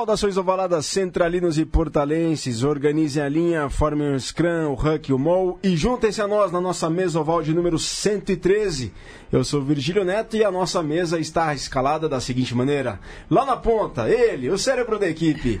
Saudações ovaladas centralinos e portalenses. Organizem a linha, formem o Scrum, o Huck, o Mol e juntem-se a nós na nossa mesa oval de número 113. Eu sou Virgílio Neto e a nossa mesa está escalada da seguinte maneira: lá na ponta, ele, o cérebro da equipe.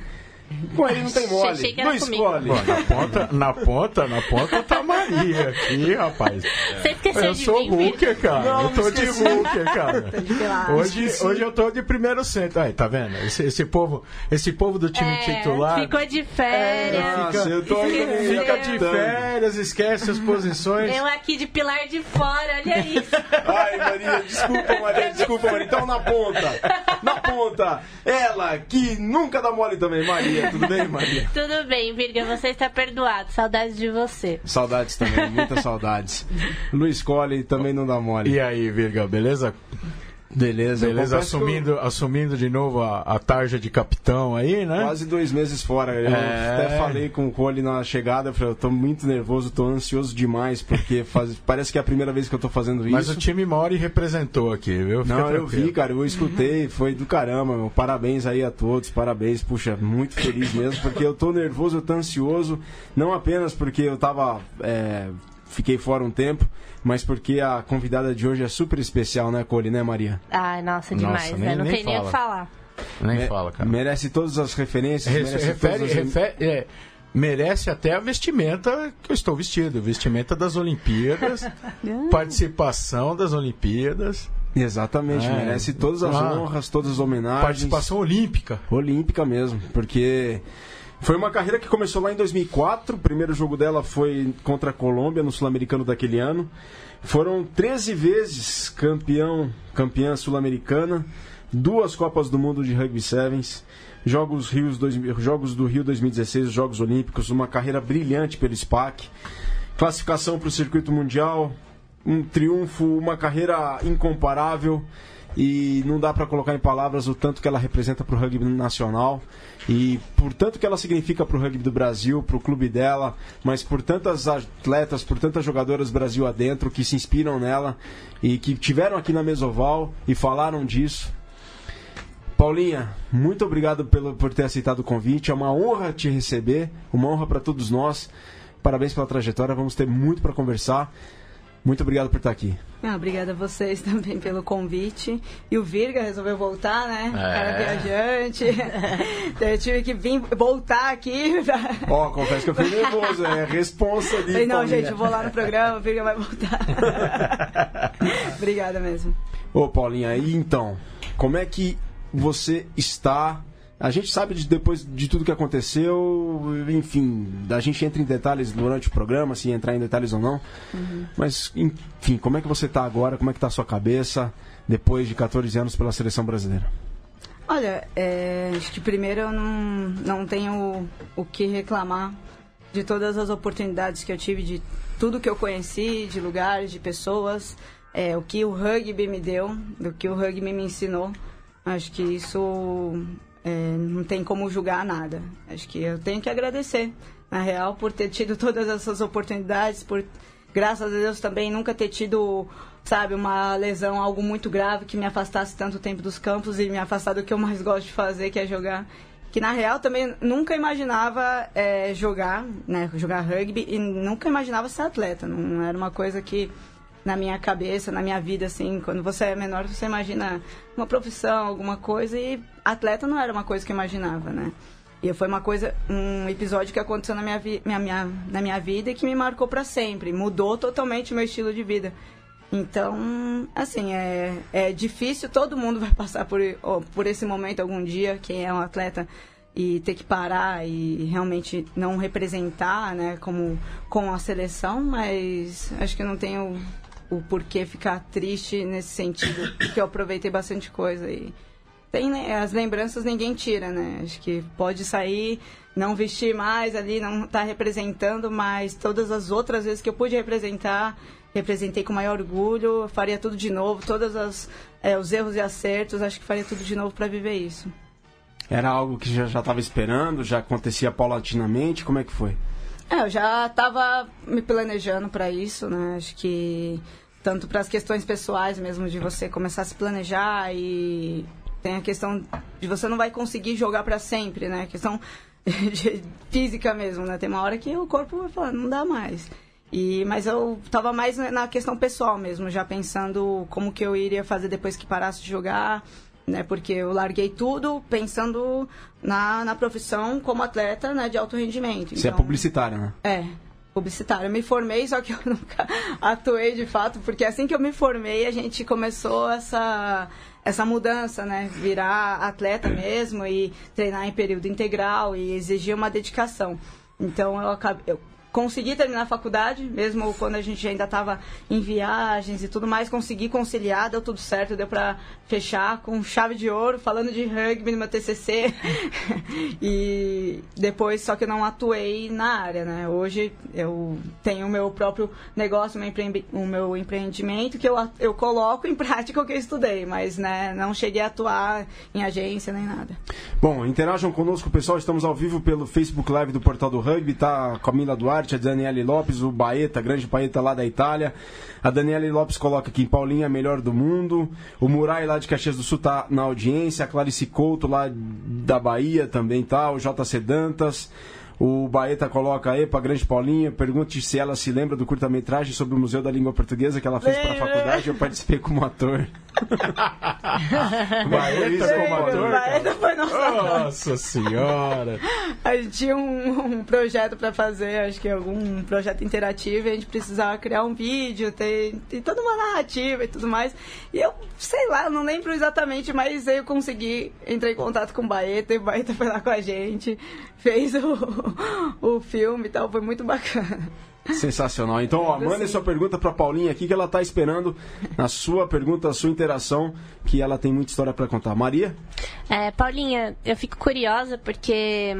Com ele não tem mole. Não escolhe. Na ponta, na ponta, na ponta tá a Maria aqui, rapaz. Você esqueceu Eu de sou mim. Booker, cara. Não, eu tô de. Booker, cara. Hoje, hoje eu tô de primeiro centro. Aí, tá vendo? Esse, esse povo, esse povo do time É, titular. Ficou de férias. É, Nossa, eu tô Esqueceu. Fica de férias, esquece as posições. Eu aqui de pilar de fora, olha isso. Ai, Maria, desculpa, Maria, desculpa, Maria. Então, na ponta, na ponta, ela que nunca dá mole também, Maria. Tudo bem, Maria? Tudo bem, Virga, você está perdoado. Saudades de você. Saudades também, muitas saudades. Luiz Cole também não dá mole. E aí, Virga, beleza? Beleza, eu Beleza, que eu- assumindo, assumindo de novo a, a tarja de capitão aí, né? Quase dois meses fora. Eu É. até falei com o Cole na chegada, eu falei, eu tô muito nervoso, tô ansioso demais, porque faz- parece que é a primeira vez que eu tô fazendo isso. Mas o time Mori representou aqui, viu? Fica Não, eu tranquilo. vi, cara, eu escutei, foi do caramba, meu. Parabéns aí a todos, parabéns, puxa, muito feliz mesmo, porque eu tô nervoso, eu tô ansioso, não apenas porque eu tava. é, fiquei fora um tempo, mas porque a convidada de hoje é super especial, né, Cole, né, Maria? Ai, nossa, Nossa, demais, nem- né? Não nem tem nem o que fala. falar. Nem Me- fala, cara. Merece todas as referências, Re- merece refere, todas as... refe- é, merece até a vestimenta que eu estou vestido, vestimenta das Olimpíadas, participação das Olimpíadas, Exatamente, É. merece todas as Ah. honras, todas as homenagens. participação olímpica. Olímpica mesmo, porque foi uma carreira que começou lá em 2004. O primeiro jogo dela foi contra a Colômbia no Sul-Americano daquele ano. Foram 13 vezes campeão, campeã sul-americana, duas Copas do Mundo de Rugby Sevens, Jogos, Rios 2000 Jogos do Rio 2016, os Jogos Olímpicos, uma carreira brilhante pelo SPAC, classificação para o circuito mundial, um triunfo, uma carreira incomparável e não dá para colocar em palavras o tanto que ela representa para o rugby nacional e por tanto que ela significa para o rugby do Brasil, para o clube dela, mas por tantas atletas, por tantas jogadoras Brasil adentro que se inspiram nela e que tiveram aqui na Mesoval e falaram disso. Paulinha, muito obrigado pelo, por ter aceitado o convite. É uma honra te receber, uma honra para todos nós. Parabéns pela trajetória, vamos ter muito para conversar. Muito obrigado por estar aqui. Ah, obrigada a vocês também pelo convite. E o Virga resolveu voltar, né? Cara viajante. Então, Eu tive que vir voltar aqui. Ó, confesso que eu fiquei nervoso, é responsa ali. Falei, não, gente, eu vou lá no programa, o Virga vai voltar. obrigada mesmo. Ô, Paulinha, e então, como é que você está? A gente sabe de, depois de tudo que aconteceu, enfim, a gente entra em detalhes durante o programa, se entrar em detalhes ou não. Mas, enfim, como é que você está agora? Como é que está a sua cabeça depois de 14 anos pela seleção brasileira? Olha, é, acho que primeiro eu não, não tenho o, o que reclamar de todas as oportunidades que eu tive, de tudo que eu conheci, de lugares, de pessoas, é, o que o rugby me deu, do que o rugby me ensinou. Acho que isso é, não tem como julgar nada. Acho que eu tenho que agradecer, na real, por ter tido todas essas oportunidades, por, graças a Deus, também nunca ter tido, sabe, uma lesão, algo muito grave que me afastasse tanto tempo dos campos e me afastar do que eu mais gosto de fazer, que é jogar. Que na real também nunca imaginava é, jogar, né, jogar rugby e nunca imaginava ser atleta. Não era uma coisa que na minha cabeça, na minha vida, assim, quando você é menor, você imagina uma profissão, alguma coisa, e atleta não era uma coisa que eu imaginava, né? E foi uma coisa, um episódio que aconteceu na minha, vi- minha, minha, na minha vida e que me marcou para sempre, mudou totalmente o meu estilo de vida. Então, assim, é, é difícil, todo mundo vai passar por, por esse momento algum dia, quem é um atleta, e ter que parar e realmente não representar, né, como com a seleção, mas acho que não tenho o porquê ficar triste nesse sentido, porque eu aproveitei bastante coisa e tem né, as lembranças ninguém tira, né? Acho que pode sair, não vestir mais ali, não estar representando, mas todas as outras vezes que eu pude representar, representei com maior orgulho, faria tudo de novo, todos os erros e acertos, acho que faria tudo de novo para viver isso. Era algo que já estava esperando, já acontecia paulatinamente, como é que foi? É, eu já estava me planejando para isso, né? Acho que tanto para as questões pessoais mesmo de você começar a se planejar e Tem a questão de você não vai conseguir jogar para sempre, né? A questão física mesmo, né? Tem uma hora que o corpo vai falar, não dá mais. E, mas eu tava mais na questão pessoal mesmo, já pensando como que eu iria fazer depois que parasse de jogar, né? Porque eu larguei tudo pensando na, na profissão como atleta, né? De alto rendimento. Você é Então, publicitário, né? é, publicitária. Eu me formei, só que eu nunca atuei de fato, porque assim que eu me formei, a gente começou essa, essa mudança, né? Virar atleta mesmo e treinar em período integral e exigir uma dedicação. Então eu acabei. Eu consegui terminar a faculdade, mesmo quando a gente ainda estava em viagens e tudo mais, consegui conciliar, deu tudo certo, deu para fechar com chave de ouro, falando de rugby no meu TCC. e depois, só que eu não atuei na área, né? Hoje eu tenho o meu próprio negócio, meu, empre- o meu empreendimento, que eu, eu coloco em prática o que eu estudei, mas né, não cheguei a atuar em agência nem nada. Bom, interajam conosco, pessoal. Estamos ao vivo pelo Facebook Live do Portal do Rugby. Tá Camila Duarte, a Daniele Lopes, o Baeta, grande Baeta lá da Itália. A Daniele Lopes coloca aqui Paulinha, melhor do mundo. O Murai lá de Caxias do Sul tá na audiência. A Clarice Couto lá da Bahia também tá. O JC Dantas. O Baeta coloca, epa, grande Paulinha, pergunte se ela se lembra do curta-metragem sobre o Museu da Língua Portuguesa que ela fez para a faculdade. Eu participei como ator. Baeta como ator. Baeta foi nossa Nossa senhora. A gente tinha um, um projeto para fazer, acho que algum projeto interativo, e a gente precisava criar um vídeo, ter, ter toda uma narrativa e tudo mais. E eu, sei lá, não lembro exatamente, mas eu consegui entrar em contato com o Baeta, e o Baeta foi lá com a gente, fez o, o filme e tal, foi muito bacana. Sensacional. Então, ó, manda sua pergunta pra Paulinha aqui que ela tá esperando a sua pergunta, a sua interação, que ela tem muita história pra contar. Maria? É, Paulinha, eu fico curiosa porque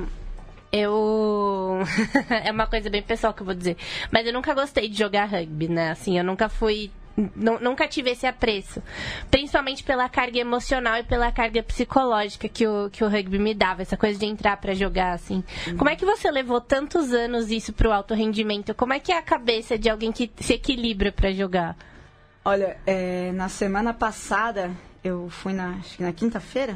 eu. é uma coisa bem pessoal que eu vou dizer. Mas eu nunca gostei de jogar rugby, né? Assim, eu nunca fui. Nu- Nunca tive esse apreço. Principalmente pela carga emocional e pela carga psicológica que o, que o rugby me dava. Essa coisa de entrar pra jogar, assim. Como é que você levou tantos anos isso pro alto rendimento? Como é que é a cabeça de alguém que se equilibra pra jogar? Olha, é, na semana passada, eu fui na, na quinta-feira,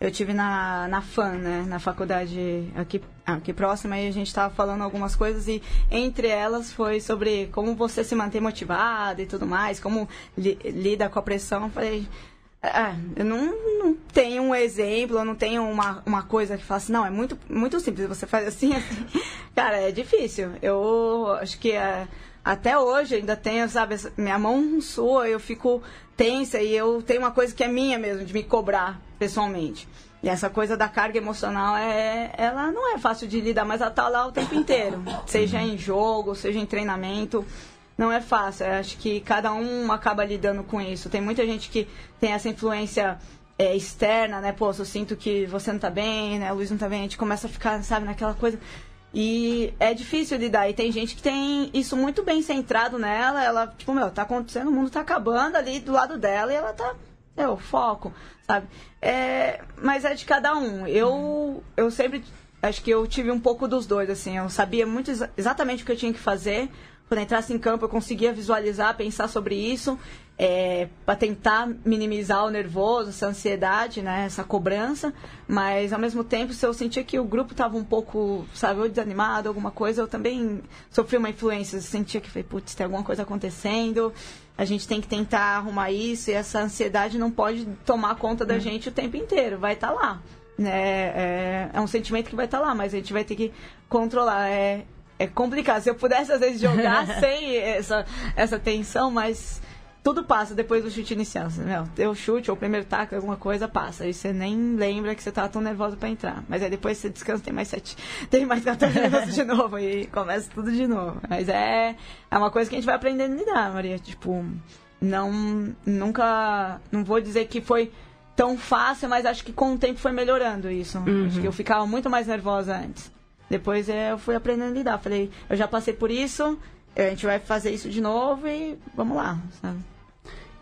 eu tive na, na FAN, né, na faculdade aqui, aqui próxima, e a gente estava falando algumas coisas, e entre elas foi sobre como você se manter motivado e tudo mais, como li- lida com a pressão. Eu falei, é, eu não, não tenho um exemplo, eu não tenho uma, uma coisa que fala assim, não, é muito, muito simples, você faz assim, assim. Cara, é difícil. Eu acho que é, até hoje ainda tenho, sabe, minha mão sua, eu fico tensa e eu tenho uma coisa que é minha mesmo, de me cobrar pessoalmente. E essa coisa da carga emocional, é, ela não é fácil de lidar, mas ela tá lá o tempo inteiro. Seja em jogo, seja em treinamento não é fácil. Eu acho que cada um acaba lidando com isso. Tem muita gente que tem essa influência é, externa, né? Pô, eu sinto que você não tá bem, né? O Luiz não tá bem, a gente começa a ficar, sabe, naquela coisa. E é difícil lidar. E tem gente que tem isso muito bem centrado nela. Ela, tipo, meu, tá acontecendo, o mundo tá acabando ali do lado dela e ela tá. É o foco, sabe? É, mas é de cada um. Eu, eu sempre. Acho que eu tive um pouco dos dois, assim. Eu sabia muito exa- exatamente o que eu tinha que fazer. Quando entrasse em campo, eu conseguia visualizar, pensar sobre isso, é, para tentar minimizar o nervoso, essa ansiedade, né, essa cobrança. Mas, ao mesmo tempo, se eu sentia que o grupo estava um pouco, sabe, ou desanimado, alguma coisa, eu também sofri uma influência. Eu sentia que, falei, putz, tem alguma coisa acontecendo, a gente tem que tentar arrumar isso, e essa ansiedade não pode tomar conta da gente o tempo inteiro, vai estar lá. Né? É, é um sentimento que vai estar lá, mas a gente vai ter que controlar. É, é complicado. Se eu pudesse, às vezes, jogar sem essa, essa tensão, mas tudo passa depois do chute inicial. Meu, deu chute ou o primeiro taco, alguma coisa, passa. Aí você nem lembra que você tava tão nervoso para entrar. Mas aí depois você descansa, tem mais sete, tem mais 14 minutos de novo e começa tudo de novo. Mas é, é uma coisa que a gente vai aprendendo a lidar, Maria. Tipo, não, nunca, não vou dizer que foi tão fácil, mas acho que com o tempo foi melhorando isso. Acho que eu ficava muito mais nervosa antes. Depois é, eu fui aprendendo a lidar. Falei, eu já passei por isso, a gente vai fazer isso de novo e vamos lá, sabe?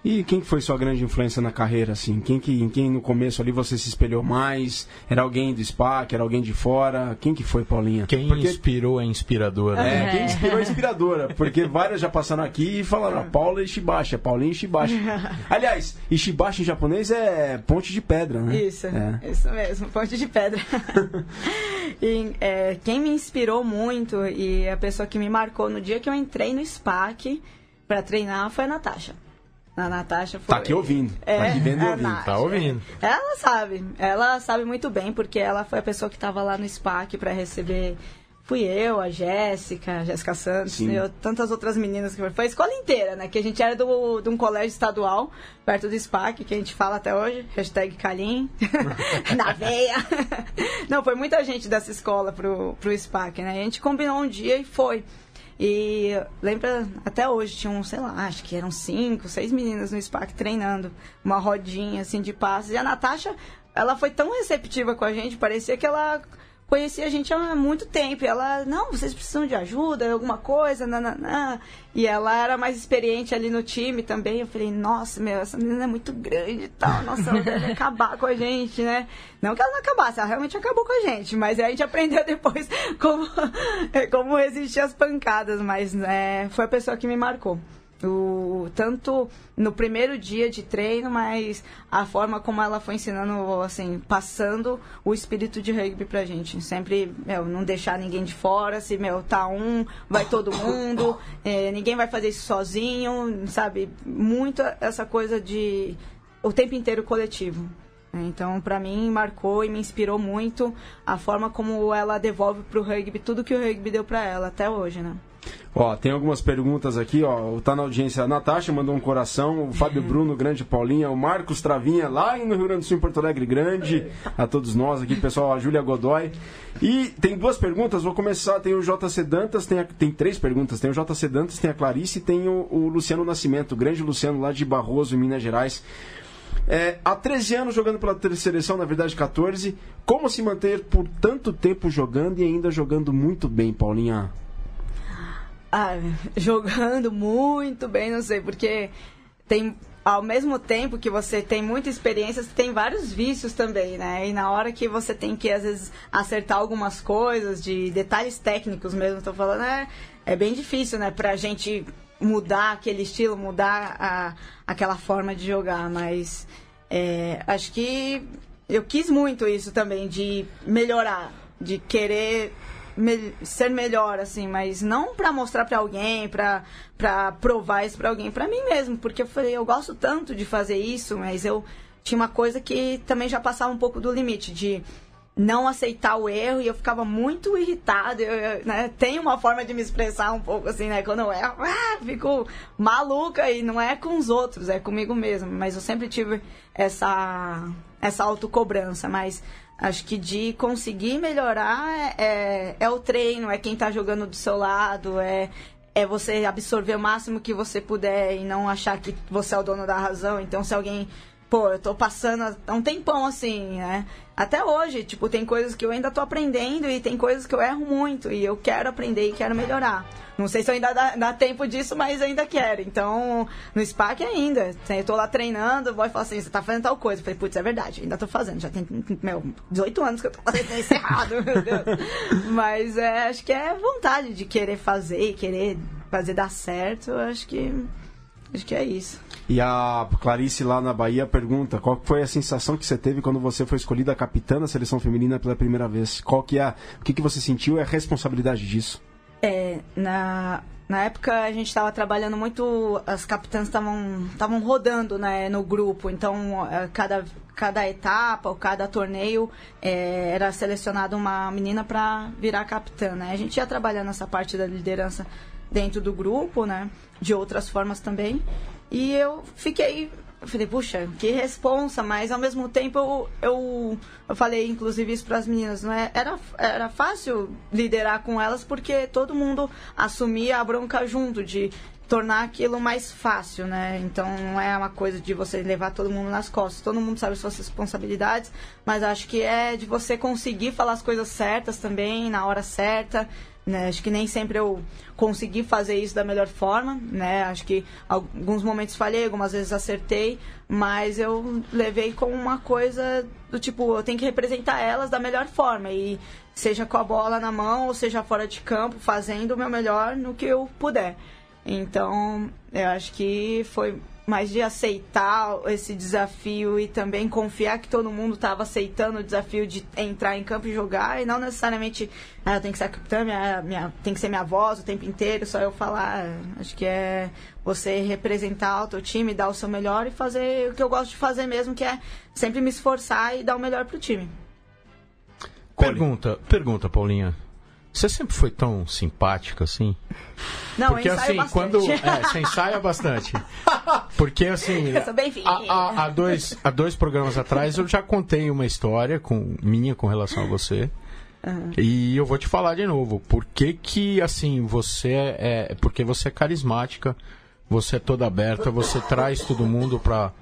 E quem que foi sua grande influência na carreira, assim? Quem que, em quem no começo ali você se espelhou mais? Era alguém do SPAC? Era alguém de fora? Quem que foi, Paulinha? Quem porque... inspirou é inspiradora. É, quem inspirou é inspiradora. Porque várias já passaram aqui e falaram, ah, Paula Ishibashi, é Paulinha Ishibashi. Aliás, Ishibashi em japonês é ponte de pedra, né? Isso, é. isso mesmo, ponte de pedra. e, é, quem me inspirou muito e a pessoa que me marcou no dia que eu entrei no SPAC para treinar foi a Natasha. A Natasha foi. Tá aqui ouvindo. É, tá aqui vendo e ouvindo. Nath, tá ouvindo. Ela sabe. Ela sabe muito bem, porque ela foi a pessoa que estava lá no SPAC para receber. Fui eu, a Jéssica, a Jéssica Santos, eu, tantas outras meninas que foi a escola inteira, né? Que a gente era do, de um colégio estadual, perto do SPAC, que a gente fala até hoje, hashtag Calim, na veia. Não, foi muita gente dessa escola pro, pro SPAC, né? A gente combinou um dia e foi. E lembra, até hoje, tinham, sei lá, acho que eram cinco, seis meninas no SPAC treinando, uma rodinha assim de passos. E a Natasha, ela foi tão receptiva com a gente, parecia que ela conhecia a gente há muito tempo. E ela, não, vocês precisam de ajuda, alguma coisa, nananã. E ela era mais experiente ali no time também. Eu falei, nossa, meu, essa menina é muito grande e tal. Nossa, ela deve acabar com a gente, né? Não que ela não acabasse, ela realmente acabou com a gente. Mas a gente aprendeu depois como, como resistir às pancadas. Mas é, foi a pessoa que me marcou. O, tanto no primeiro dia de treino, mas a forma como ela foi ensinando, assim, passando o espírito de rugby pra gente. Sempre, meu, não deixar ninguém de fora, se, meu, tá um, vai todo mundo, é, ninguém vai fazer isso sozinho, sabe? Muito essa coisa de o tempo inteiro coletivo. Então, para mim, marcou e me inspirou muito a forma como ela devolve pro rugby tudo que o rugby deu para ela até hoje, né? Ó, tem algumas perguntas aqui, ó. Tá na audiência a Natasha mandou um coração, o Fábio Bruno, grande Paulinha, o Marcos Travinha, lá no Rio Grande do Sul, em Porto Alegre, grande. A todos nós aqui, pessoal, a Júlia Godoy. E tem duas perguntas, vou começar. Tem o JC Dantas, tem, a, tem três perguntas. Tem o JC Dantas, tem a Clarice e tem o, o Luciano Nascimento, o grande Luciano lá de Barroso, em Minas Gerais. É, há 13 anos jogando pela seleção, na verdade 14. Como se manter por tanto tempo jogando e ainda jogando muito bem, Paulinha? Ah, jogando muito bem, não sei, porque tem ao mesmo tempo que você tem muita experiência, você tem vários vícios também, né? E na hora que você tem que, às vezes, acertar algumas coisas, de detalhes técnicos mesmo, tô falando, é, é bem difícil, né? Pra gente mudar aquele estilo, mudar a, aquela forma de jogar, mas é, acho que eu quis muito isso também, de melhorar, de querer me, ser melhor, assim, mas não para mostrar para alguém, para pra provar isso para alguém, para mim mesmo, porque eu falei, eu gosto tanto de fazer isso, mas eu tinha uma coisa que também já passava um pouco do limite, de não aceitar o erro e eu ficava muito irritada. Eu, eu né, tenho uma forma de me expressar um pouco assim, né? Quando eu erro, ah, fico maluca e não é com os outros, é comigo mesmo. Mas eu sempre tive essa, essa autocobrança. Mas Acho que de conseguir melhorar é, é, o treino, é quem está jogando do seu lado, é, é você absorver o máximo que você puder e não achar que você é o dono da razão. Então, se alguém pô, eu tô passando há um tempão assim, né? Até hoje, tipo, tem coisas que eu ainda tô aprendendo e tem coisas que eu erro muito e eu quero aprender e quero melhorar. Não sei se eu ainda dá, dá tempo disso, mas ainda quero. Então, no SPAC ainda. Eu tô lá treinando, o boy fala assim, você tá fazendo tal coisa. Eu falei, putz, é verdade, ainda tô fazendo. Já tem, meu, 18 anos que eu tô fazendo isso errado, meu Deus. mas é, acho que é vontade de querer fazer e querer fazer dar certo. Acho que Acho que é isso. E a Clarice lá na Bahia pergunta: qual foi a sensação que você teve quando você foi escolhida capitã da seleção feminina pela primeira vez? Qual que é, o que, que você sentiu e a responsabilidade disso? É, na, na época a gente estava trabalhando muito, as capitãs estavam rodando né, no grupo, então é, cada, cada etapa ou cada torneio é, era selecionada uma menina para virar capitã. Né? A gente ia trabalhando essa parte da liderança dentro do grupo, né? De outras formas também. E eu fiquei eu falei, puxa, que responsa, mas ao mesmo tempo eu, eu, eu falei, inclusive, isso para as meninas, não é? Era, era fácil liderar com elas porque todo mundo assumia a bronca junto, de tornar aquilo mais fácil, né? Então não é uma coisa de você levar todo mundo nas costas. Todo mundo sabe suas responsabilidades, mas acho que é de você conseguir falar as coisas certas também, na hora certa, Né? Acho que nem sempre eu consegui fazer isso da melhor forma, né? Acho que alguns momentos falhei, algumas vezes acertei, mas eu levei como uma coisa do tipo, eu tenho que representar elas da melhor forma e seja com a bola na mão ou seja fora de campo, fazendo o meu melhor no que eu puder. Então, eu acho que foi mais de aceitar esse desafio e também confiar que todo mundo estava aceitando o desafio de entrar em campo e jogar e não necessariamente ah, tem que ser a capitã, minha, minha, tem que ser minha voz o tempo inteiro, só eu falar. Acho que é você representar o teu time, dar o seu melhor e fazer o que eu gosto de fazer mesmo, que é sempre me esforçar e dar o melhor pro time. Pergunta, pergunta, Paulinha. Você sempre foi tão simpática assim? Não, Porque assim, bastante. quando. É, você ensaia bastante. Porque assim. Eu sou bem há, há, dois, há dois programas atrás eu já contei uma história com, minha com relação a você. Uhum. E eu vou te falar de novo. Por que, que assim, você é, é. Porque você é carismática, você é toda aberta, você traz todo mundo para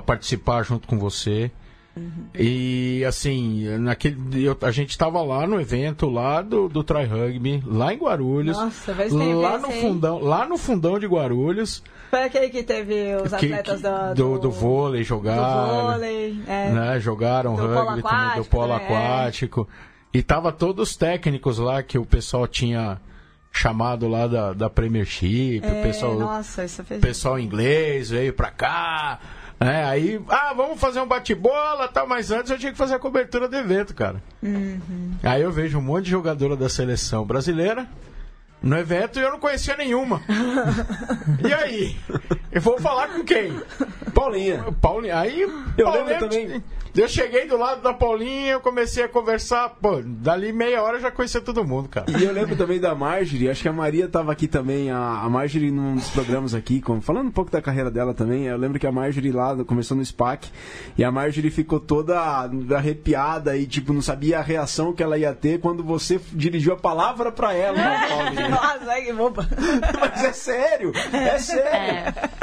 participar junto com você. Uhum. E assim, naquele, eu, a gente estava lá no evento lá do, do Try Rugby, lá em Guarulhos. Nossa, vai lá no fundão, lá no fundão de Guarulhos. Foi aquele que teve os atletas que, do, do, do, vôlei jogaram. Do vôlei, é. né, jogaram rugby polo também, do polo aquático. É. E tava todos os técnicos lá que o pessoal tinha chamado lá da, da Premiership, é, o pessoal, nossa, isso fez pessoal inglês veio pra cá. É, aí, ah, vamos fazer um bate-bola tal, mas antes eu tinha que fazer a cobertura do evento, cara. Uhum. Aí eu vejo um monte de jogadora da seleção brasileira no evento e eu não conhecia nenhuma. e aí? Eu vou falar com quem? Paulinha. Paulinha. Aí, eu Paulinha, lembro também. Eu cheguei do lado da Paulinha, eu comecei a conversar, pô, dali meia hora eu já conhecia todo mundo, cara. E eu lembro também da Marjorie, acho que a Maria estava aqui também, a, a Marjorie num dos programas aqui, falando um pouco da carreira dela também, eu lembro que a Marjorie lá começou no SPAC, e a Marjorie ficou toda arrepiada e, tipo, não sabia a reação que ela ia ter quando você dirigiu a palavra para ela, Paulinha. Nossa, que boba. Mas é sério, é sério.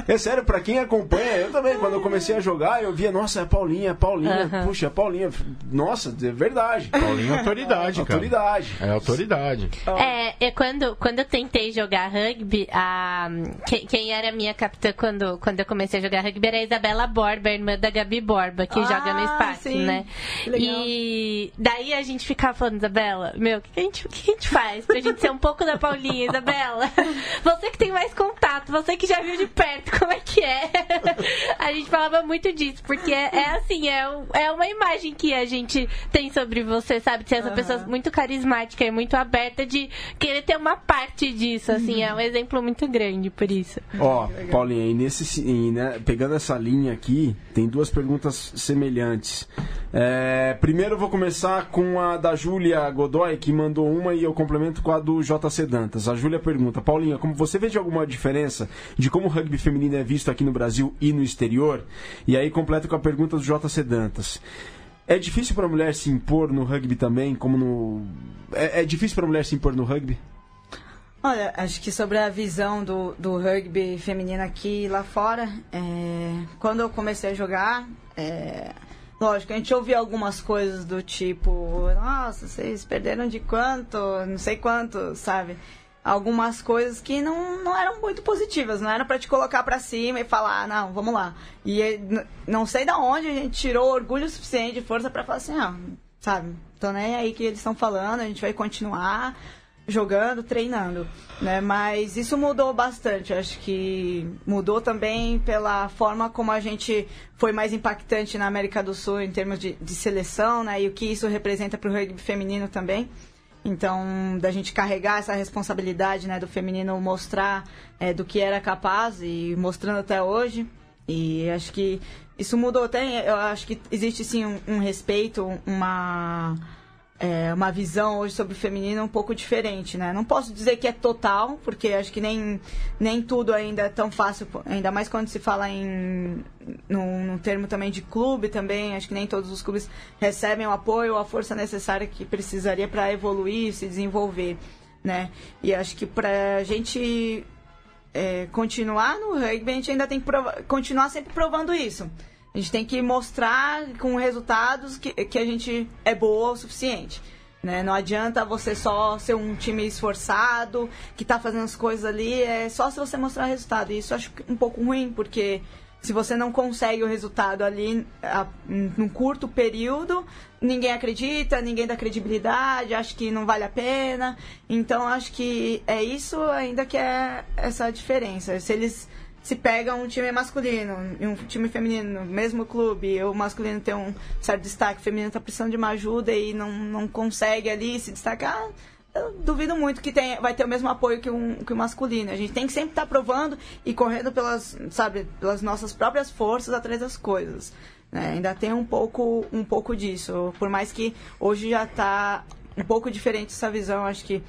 É, é sério, para quem acompanha, eu também, quando eu comecei a jogar, eu via, nossa, é Paulinha, Paulinha, Uhum. Puxa, Paulinha. Nossa, é verdade. Paulinha é autoridade, cara. Autoridade. É autoridade. É, é quando, quando eu tentei jogar rugby, a, quem, quem era minha capitã quando, quando eu comecei a jogar rugby era a Isabela Borba, irmã da Gabi Borba, que ah, joga no SPAC, sim. né? E daí a gente ficava falando, Isabela, meu, o que, a gente, o que a gente faz pra gente ser um pouco da Paulinha, Isabela? Você que tem mais contato, você que já viu de perto como é que é. A gente falava muito disso, porque é, é assim, é, é uma imagem que a gente tem sobre você, sabe? Ser essa uhum. pessoa muito carismática e muito aberta de querer ter uma parte disso, assim, é um exemplo muito grande por isso. Ó, oh, Paulinha, e nesse, e, né, pegando essa linha aqui, tem duas perguntas semelhantes. É, primeiro eu vou começar com a da Júlia Godoy, que mandou uma e eu complemento com a do JC A Júlia pergunta, Paulinha, como você vê de alguma diferença de como o rugby feminino é visto aqui no Brasil e no exterior? E aí completo com a pergunta do JC Dantas. É difícil para a mulher se impor no rugby também, como no. É, é difícil para a mulher se impor no rugby? Olha, acho que sobre a visão do, do rugby feminino aqui e lá fora, é, quando eu comecei a jogar, é, lógico, a gente ouvia algumas coisas do tipo, nossa, vocês perderam de quanto, não sei quanto, sabe? algumas coisas que não, não eram muito positivas, não era para te colocar para cima e falar, ah, não, vamos lá. E não sei da onde a gente tirou orgulho suficiente força para falar assim, ah, sabe, tô nem aí que eles estão falando, a gente vai continuar jogando, treinando, né? Mas isso mudou bastante. Acho que mudou também pela forma como a gente foi mais impactante na América do Sul em termos de, de seleção, né? E o que isso representa para o rugby feminino também. Então, da gente carregar essa responsabilidade né, do feminino mostrar é, do que era capaz e mostrando até hoje. E acho que isso mudou. Tem, eu acho que existe sim um, um respeito, uma é, uma visão hoje sobre o feminino um pouco diferente, né? Não posso dizer que é total, porque acho que nem, nem tudo ainda é tão fácil, ainda mais quando se fala em num, num termo também de clube também, acho que nem todos os clubes recebem o apoio ou a força necessária que precisaria para evoluir, se desenvolver, né? E acho que para a gente é, continuar no rugby, a gente ainda tem que continuar sempre provando isso. A gente tem que mostrar com resultados que, que a gente é boa o suficiente. Né? Não adianta você só ser um time esforçado, que está fazendo as coisas ali, é só se você mostrar resultado. E isso eu acho um pouco ruim, porque se você não consegue o resultado ali a, num curto período, ninguém acredita, ninguém dá credibilidade, acha que não vale a pena. Então acho que é isso ainda que é essa diferença. Se eles se pegam um time masculino e um time feminino no mesmo clube, o masculino tem um certo destaque, o feminino está precisando de uma ajuda e não, não consegue ali se destacar, eu duvido muito que tem, vai ter o mesmo apoio que, um, que o masculino. A gente tem que sempre estar tá provando e correndo pelas, sabe, pelas nossas próprias forças atrás das coisas. Né? Ainda tem um pouco, um pouco disso. Por mais que hoje já está um pouco diferente essa visão, acho que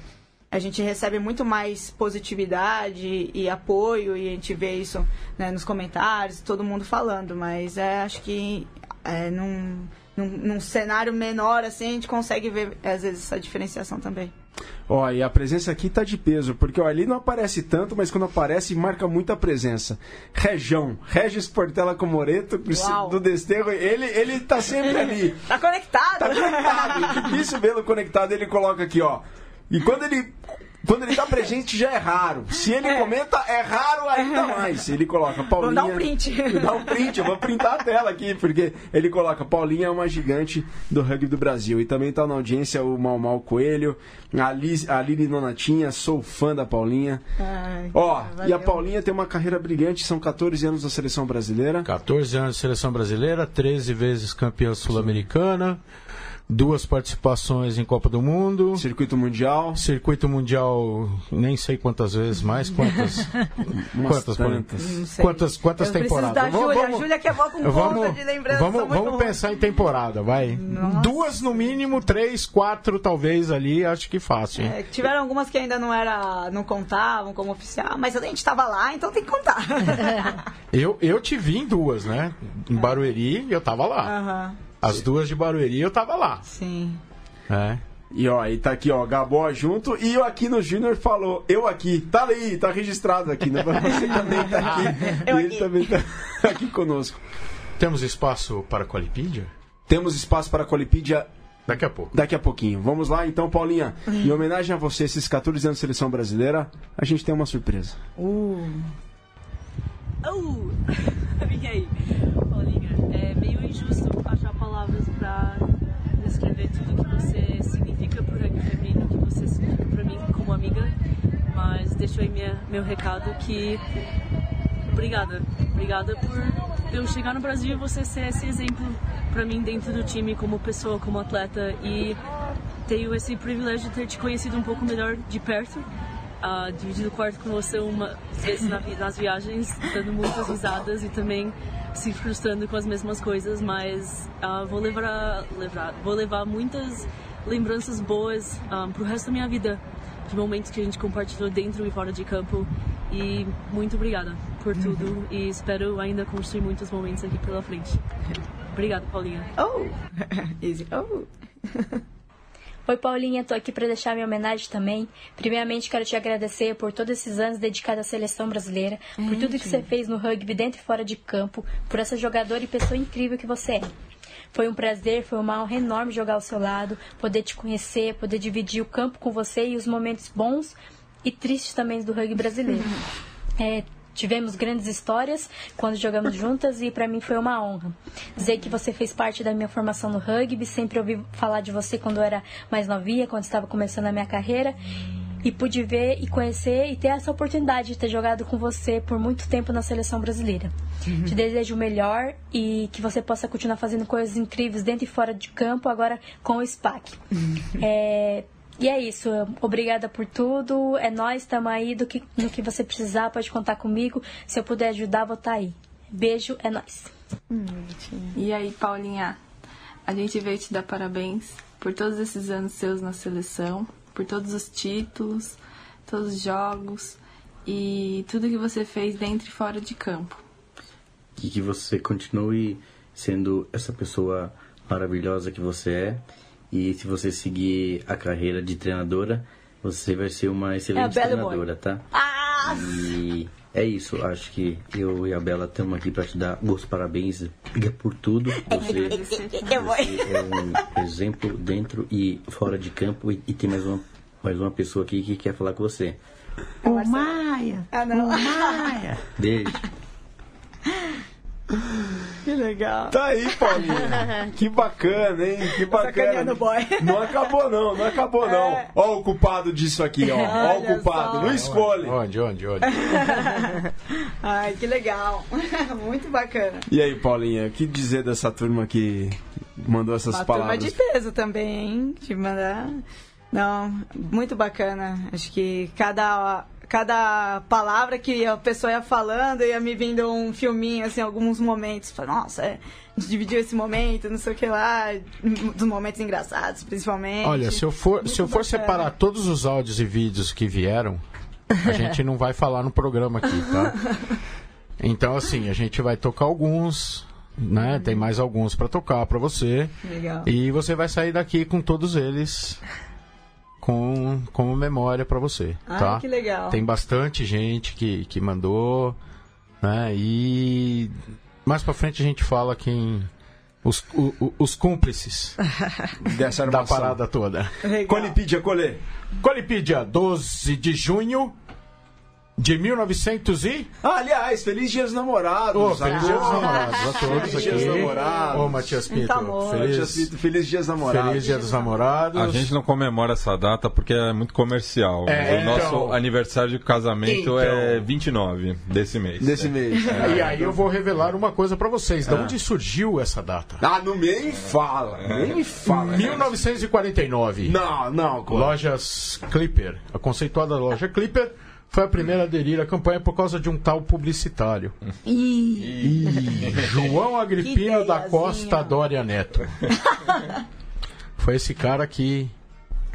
a gente recebe muito mais positividade e apoio e a gente vê isso né, nos comentários, todo mundo falando, mas é, acho que é, num, num, num cenário menor assim a gente consegue ver às vezes essa diferenciação também. Ó, e a presença aqui tá de peso, porque ó, ali não aparece tanto, mas quando aparece, marca muita presença. Região, Regis Portela Comoreto, do Desterro, ele, ele tá sempre ali. tá conectado. Tá conectado, é difícil vê-lo conectado, ele coloca aqui, ó. E quando ele quando ele tá presente já é raro. Se ele é. comenta, é raro ainda mais. Ele coloca Paulinha. Vou dar um print. Dá um print, eu vou printar a tela aqui, porque ele coloca Paulinha é uma gigante do rugby do Brasil. E também tá na audiência o Mal Mal Coelho, a, Liz, a Lili Nonatinha, sou fã da Paulinha. Ai, Ó, valeu. e a Paulinha tem uma carreira brilhante, são 14 anos da seleção brasileira. 14 anos da seleção brasileira, 13 vezes campeã sul-americana duas participações em Copa do Mundo. Circuito Mundial. Circuito Mundial, nem sei quantas vezes mais, quantas. quantas, quantas, quantas, quantas temporadas? Da Júlia, vamos, a Júlia que é boa com vamos, de lembrança. Vamos, vamos pensar em temporada, vai. Nossa. Duas no mínimo, três, quatro talvez ali, acho que fácil. É, tiveram algumas que ainda não era, não contavam como oficial, mas a gente estava lá, então tem que contar. eu, eu te vi em duas, né? Em Barueri, eu estava lá. Uhum. As duas de Barueri eu tava lá. Sim. É. E ó, aí tá aqui, ó, Gabó junto e eu aqui no Júnior falou, eu aqui, tá ali, tá registrado aqui, né? Você também tá aqui. eu e ele também tá aqui conosco. Temos espaço para a Colipídia? Temos espaço para a Colipídia Daqui a pouco. Daqui a pouquinho. Vamos lá então, Paulinha. Em homenagem a você, esses 14 anos de seleção brasileira, a gente tem uma surpresa. Uh. Uh! Vem aí, Paulinha. É meio injusto para descrever tudo que você significa pro rugby feminino, que você significa para mim como amiga, mas deixo aí minha, meu recado que obrigada, obrigada por eu chegar no Brasil e você ser esse exemplo para mim dentro do time como pessoa, como atleta e tenho esse privilégio de ter te conhecido um pouco melhor de perto. Uh, dividido o quarto com você uma vez na, nas viagens, dando muitas risadas e também se frustrando com as mesmas coisas, mas uh, vou levar, levar, vou levar muitas lembranças boas um, ah, para o resto da minha vida, de momentos que a gente compartilhou dentro e fora de campo. E muito obrigada por tudo e espero ainda construir muitos momentos aqui pela frente. Obrigada, Paulinha. Oh! Easy. Oh! Oi, Paulinha, tô aqui para deixar minha homenagem também. Primeiramente, quero te agradecer por todos esses anos dedicados à seleção brasileira, por tudo que você fez no rugby dentro e fora de campo, por essa jogadora e pessoa incrível que você é. Foi um prazer, foi uma honra enorme jogar ao seu lado, poder te conhecer, poder dividir o campo com você e os momentos bons e tristes também do rugby brasileiro. É, Tivemos grandes histórias quando jogamos juntas e para mim foi uma honra. Dizer que você fez parte da minha formação no rugby, sempre ouvi falar de você quando eu era mais novinha, quando estava começando a minha carreira. E pude ver e conhecer e ter essa oportunidade de ter jogado com você por muito tempo na seleção brasileira. Uhum. Te desejo o melhor e que você possa continuar fazendo coisas incríveis dentro e fora de campo, agora com o SPAC. Uhum. É, e é isso. Obrigada por tudo. É nós, estamos aí. Do que, no que você precisar, pode contar comigo. Se eu puder ajudar, vou estar tá aí. Beijo, é nós. Hum, e aí, Paulinha? A gente veio te dar parabéns por todos esses anos seus na seleção, por todos os títulos, todos os jogos e tudo que você fez dentro e fora de campo. E que você continue sendo essa pessoa maravilhosa que você é e se você seguir a carreira de treinadora, você vai ser uma excelente é treinadora, tá? Ah! E é isso. Acho que eu e a Bela estamos aqui para te dar os parabéns por tudo. Você, você é um exemplo dentro e fora de campo. E, e tem mais uma, mais uma pessoa aqui que quer falar com você. Ô, Maia! Ah, não. Ô, Maia! Beijo. Que legal. Tá aí, Paulinha. que bacana, hein? Que bacana. Sacaneando o boy. Não acabou, não. Não acabou, não. É. Ó o culpado disso aqui, ó. Ó o Olha culpado. só. Não escolhe. Onde, onde, onde? Ai, que legal. Muito bacana. E aí, Paulinha, o que dizer dessa turma que mandou essas Uma palavras? turma de peso também, hein? De mandar. Não, muito bacana. Acho que cada, cada palavra que a pessoa ia falando ia me vindo um filminho, assim, alguns momentos. Falei, Nossa, é, dividiu esse momento, não sei o que lá, dos momentos engraçados, principalmente. Olha, se eu for, Muito se eu for bacana. separar todos os áudios e vídeos que vieram, a gente não vai falar no programa aqui, tá? Então, assim, a gente vai tocar alguns, né? Tem mais alguns pra tocar pra você. Legal. E você vai sair daqui com todos eles com como memória pra você, Ai, tá? que legal. Tem bastante gente que, que mandou, né? E mais pra frente a gente fala quem os, o- o- os cúmplices Dessa da parada toda. Legal. Colipídia, colê. Colipídia, 12 de junho de 1900 e... Ah, aliás, feliz dia dos namorados. Ô, feliz dia dos namorados a todos Feliz aqui. dia dos namorados. Ô, Matias Pinto. Feliz, feliz, feliz dia dos namorados. feliz dia dos namorados. A gente não comemora essa data porque é muito comercial. É, o então- nosso aniversário de casamento Então- é 29 desse mês. Desse mês. E aí eu vou revelar uma coisa pra vocês. De onde surgiu essa data? Ah, não nem fala. Nem me fala. 1949. Não, não, Cole. Lojas Clipper. A conceituada loja Clipper foi a primeira a aderir à campanha por causa de um tal publicitário. Ih, João Agripino da. Costa Dória Neto. Foi esse cara que,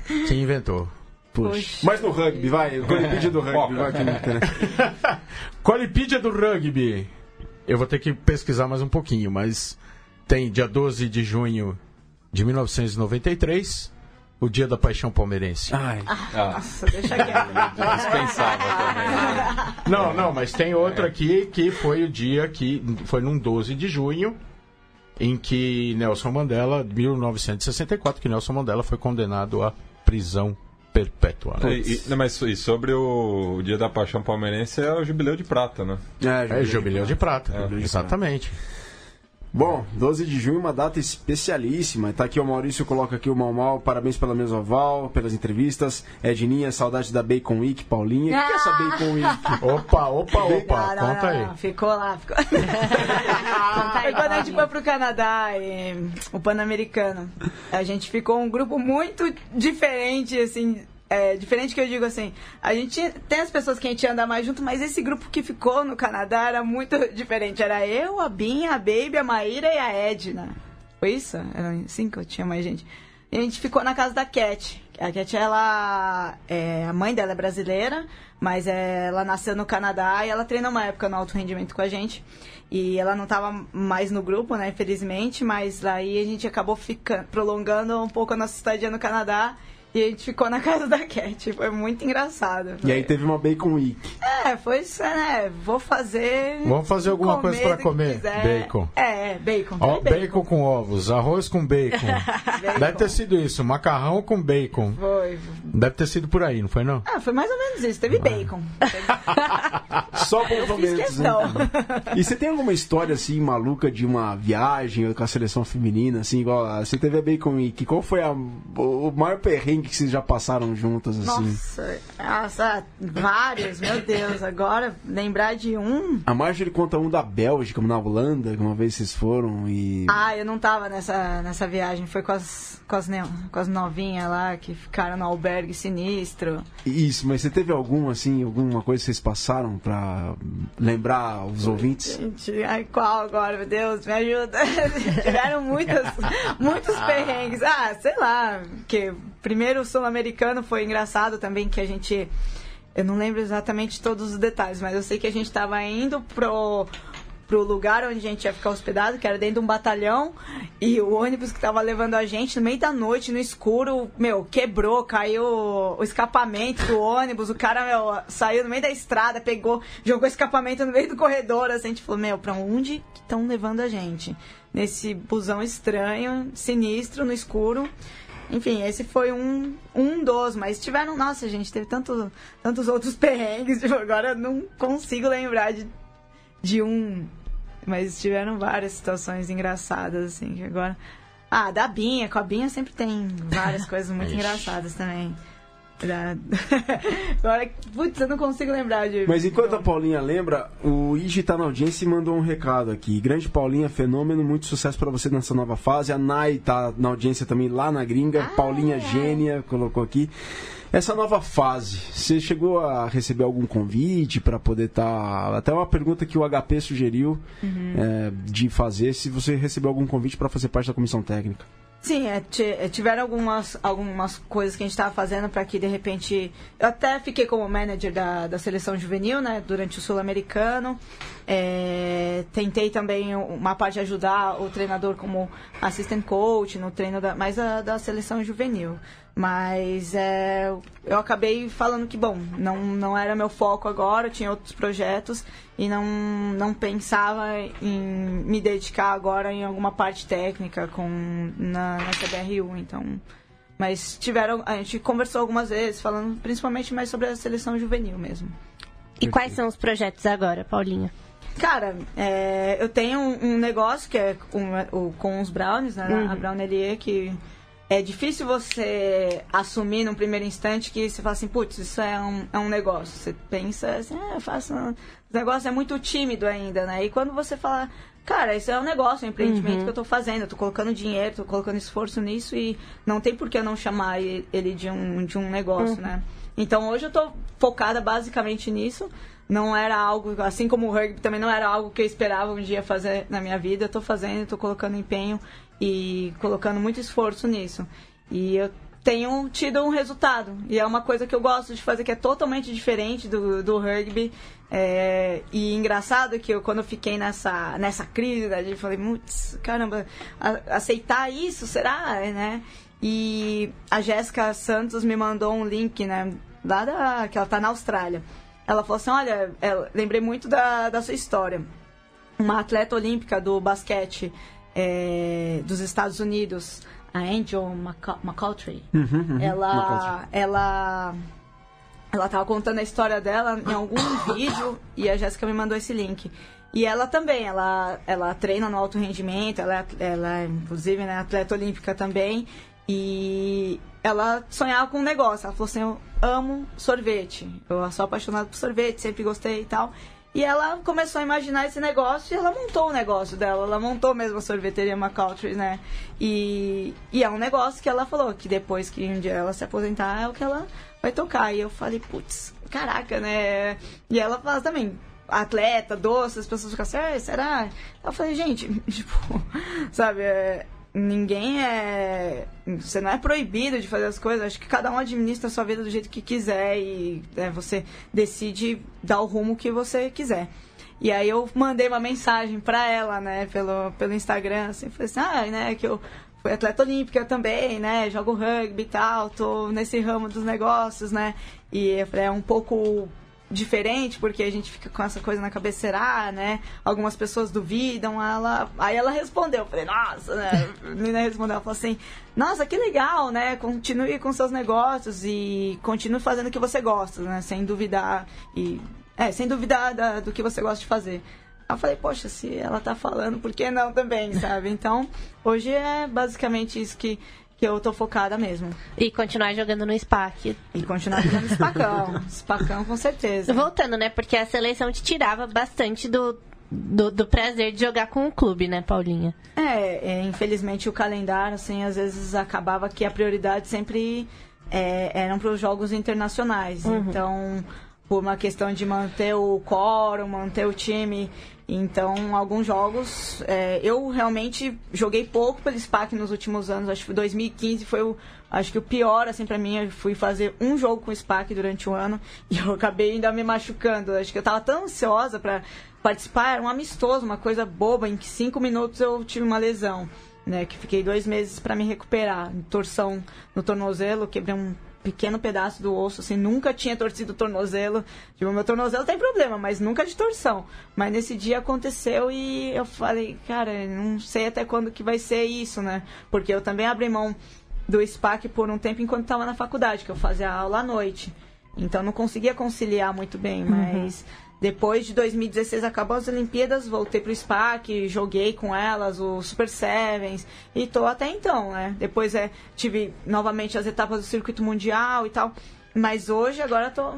que inventou. poxa. Mas no rugby, vai. Colipídia do rugby, vai que. Colipídia do Rugby. Eu vou ter que pesquisar mais um pouquinho, mas tem dia 12 de junho de 1993, o dia da paixão palmeirense. Ai. Nossa, deixa quieto. Dispensava também. né? Não, não, mas tem outro aqui que foi o dia que foi num 12 de junho em que Nelson Mandela, 1964, que Nelson Mandela foi condenado à prisão perpétua. E, e- não, mas e sobre o, o Dia da Paixão Palmeirense é o Jubileu de Prata, né? É jubileu de prata. Exatamente. Bom, 12 de junho, uma data especialíssima. Tá aqui o Maurício, coloca aqui o Mal Mal. Parabéns pela mesa oval, pelas entrevistas. Edninha, saudade da Bacon Week. Paulinha, o que é essa Bacon Week? Opa, opa, opa, Não, não, conta não, aí. Ficou lá, ficou. Foi quando a gente foi pro Canadá, e, o Pan-Americano. A gente ficou um grupo muito diferente, assim. É, diferente que eu digo assim, a gente tem as pessoas que a gente anda mais junto, mas esse grupo que ficou no Canadá era muito diferente. Era eu, a Binha, a Baby, a Maíra e a Edna. Foi isso? Era cinco, tinha mais gente. E a gente ficou na casa da Cat. A Cat, ela. É, a mãe dela é brasileira, mas é, ela nasceu no Canadá e ela treinou uma época no alto rendimento com a gente. E ela não estava mais no grupo, né, infelizmente, mas aí a gente acabou ficando, prolongando um pouco a nossa estadia no Canadá. E a gente ficou na casa da Cat. Foi muito engraçado. E aí teve uma Bacon Week. É, foi isso, né? Vou fazer. Vamos fazer alguma coisa pra do que comer. Bacon. É, bacon. Ó, Foi bacon com ovos, arroz com bacon. Deve ter sido isso, macarrão com bacon. Foi. Deve ter sido por aí, não foi não? Ah, foi mais ou menos isso. Teve bacon. Só bons momentos, questão. né? E você tem alguma história assim maluca de uma viagem com a seleção feminina, assim, igual a- você teve a Bacon Week? Qual foi a- o maior perrengue que vocês já passaram juntas, assim? Nossa, nossa, vários, meu Deus. Agora, lembrar de um. A Marjorie conta um da Bélgica, na Holanda, que uma vez vocês foram e. Ah, eu não tava nessa, nessa viagem. Foi com as, com, as, com as novinhas lá que ficaram no albergue sinistro. Isso, mas você teve algum, assim, alguma coisa que vocês passaram pra lembrar os ouvintes? Gente, ai, qual agora, meu Deus, me ajuda. Tiveram muitas, muitos perrengues. Ah, sei lá, que primeiro sul-americano foi engraçado também, que a gente. Eu não lembro exatamente todos os detalhes, mas eu sei que a gente estava indo pro pro lugar onde a gente ia ficar hospedado, que era dentro de um batalhão, e o ônibus que tava levando a gente no meio da noite, no escuro, meu, quebrou, caiu o escapamento do ônibus, o cara, meu, saiu no meio da estrada, pegou, jogou o escapamento no meio do corredor, assim, a gente falou, meu, pra onde estão levando a gente? Nesse busão estranho, sinistro, no escuro. Enfim, esse foi um, um dos, mas tiveram, nossa, gente, teve tanto, tantos outros perrengues, tipo, agora eu não consigo lembrar de, de um, mas tiveram várias situações engraçadas, assim, que agora... Ah, da Binha, com a Binha sempre tem várias coisas muito engraçadas também. Da- Agora, putz, eu não consigo lembrar de... Mas enquanto a Paulinha lembra, o Igi tá na audiência e mandou um recado aqui. Grande Paulinha, fenômeno, muito sucesso pra você nessa nova fase. A Nai tá na audiência também lá na gringa. Paulinha Gênia colocou aqui. Essa nova fase, você chegou a receber algum convite pra poder estar. Até uma pergunta que o HP sugeriu é, de fazer, se você recebeu algum convite pra fazer parte da comissão técnica. Sim, é, é, tiveram algumas, algumas coisas que a gente estava fazendo para que, de repente... Eu até fiquei como manager da, da seleção juvenil, né? Durante o Sul-Americano. É, tentei também uma parte ajudar o treinador como assistant coach no treino da, mais da, da seleção juvenil. Mas é, eu acabei falando que, bom, não, não era meu foco agora, tinha outros projetos e não, não pensava em me dedicar agora em alguma parte técnica com, na, na CBRU, então... Mas tiveram, a gente conversou algumas vezes, falando principalmente mais sobre a seleção juvenil mesmo. E quais são os projetos agora, Paulinha? Cara, é, eu tenho um, negócio que é com, o, com os brownies, né? Uhum. A Brownelier, que é difícil você assumir num primeiro instante que você fala assim, putz, isso é um, é um negócio. Você pensa assim, ah, eu faço. um- O negócio é muito tímido ainda, né? E quando você fala, cara, isso é um negócio, um empreendimento Uhum. que eu tô fazendo, eu tô colocando dinheiro, tô colocando esforço nisso e não tem por que eu não chamar ele de um, de um negócio, Uhum. né? Então hoje eu tô focada basicamente nisso. Não era algo, assim como o rugby também não era algo que eu esperava um dia fazer na minha vida. Eu tô fazendo, tô colocando empenho e colocando muito esforço nisso. E eu tenho tido um resultado. E é uma coisa que eu gosto de fazer que é totalmente diferente do, do rugby. É, e engraçado que eu, quando eu fiquei nessa, nessa crise, eu falei, caramba, aceitar isso, será? Né? E a Jéssica Santos me mandou um link, né? Lá da, que ela tá na Austrália. Ela falou assim, olha, ela- lembrei muito da, da sua história. Uma atleta olímpica do basquete é, dos Estados Unidos, a Angel McCou- McCoughtry, ela, ela, ela tava contando a história dela em algum vídeo e a Jéssica me mandou esse link. E ela também, ela, ela treina no alto rendimento, ela, é- ela é, inclusive, né, atleta olímpica também. E ela sonhava com um negócio. Ela falou assim: Eu amo sorvete. Eu sou apaixonada por sorvete, sempre gostei e tal. E ela começou a imaginar esse negócio e ela montou o negócio dela. Ela montou mesmo a sorveteria McCoughtry, né? E, e é um negócio que ela falou que depois que um dia ela se aposentar é o que ela vai tocar. E eu falei, putz, caraca, né? E ela fala também, atleta, doce, as pessoas ficam assim, "Ah, será? Eu falei, gente, tipo, sabe, é, ninguém é. Você não é proibido de fazer as coisas. Acho que cada um administra a sua vida do jeito que quiser e né, você decide dar o rumo que você quiser. E aí eu mandei uma mensagem pra ela, né, pelo, pelo Instagram, assim, falei assim, ah, né, que eu fui atleta olímpica também, né, jogo rugby e tal, tô nesse ramo dos negócios, né, e eu falei, é um pouco diferente, porque a gente fica com essa coisa na cabeça, será, né? Algumas pessoas duvidam, ela... Aí ela respondeu, eu falei, nossa, né? A menina respondeu, ela falou assim, nossa, que legal, né? Continue com seus negócios e continue fazendo o que você gosta, né? Sem duvidar e... É, sem duvidar da- do que você gosta de fazer. Aí eu falei, poxa, se ela tá falando, por que não também, sabe? Então, hoje é basicamente isso que, que eu tô focada mesmo. E continuar jogando no SPAC. E continuar jogando espacão. espacão, com certeza. Voltando, né? Porque a seleção te tirava bastante do, do, do prazer de jogar com o clube, né, Paulinha? É, é, infelizmente o calendário, assim, às vezes acabava que a prioridade sempre é, eram para os jogos internacionais. Então, por uma questão de manter o quórum, manter o time. Então, alguns jogos, é, eu realmente joguei pouco pelo SPAC nos últimos anos. Acho que 2015 foi o, acho que o pior, assim, para mim. Eu fui fazer um jogo com o SPAC durante o ano e eu acabei ainda me machucando. Acho que eu tava tão ansiosa para participar. Era um amistoso, uma coisa boba. Em que cinco minutos eu tive uma lesão, né? Que fiquei dois meses para me recuperar. Torção no tornozelo, quebrei um pequeno pedaço do osso, assim, nunca tinha torcido o tornozelo. Tipo, meu tornozelo tem problema, mas nunca de torção. Mas nesse dia aconteceu e eu falei, cara, não sei até quando que vai ser isso, né? Porque eu também abri mão do SPAC por um tempo enquanto estava na faculdade, que eu fazia aula à noite. Então não conseguia conciliar muito bem, uhum. mas... Uhum depois de 2016 acabou as Olimpíadas, voltei pro SPAC, joguei com elas o Super Sevens e tô até então, né? Depois é, tive novamente as etapas do circuito mundial e tal. Mas hoje agora tô,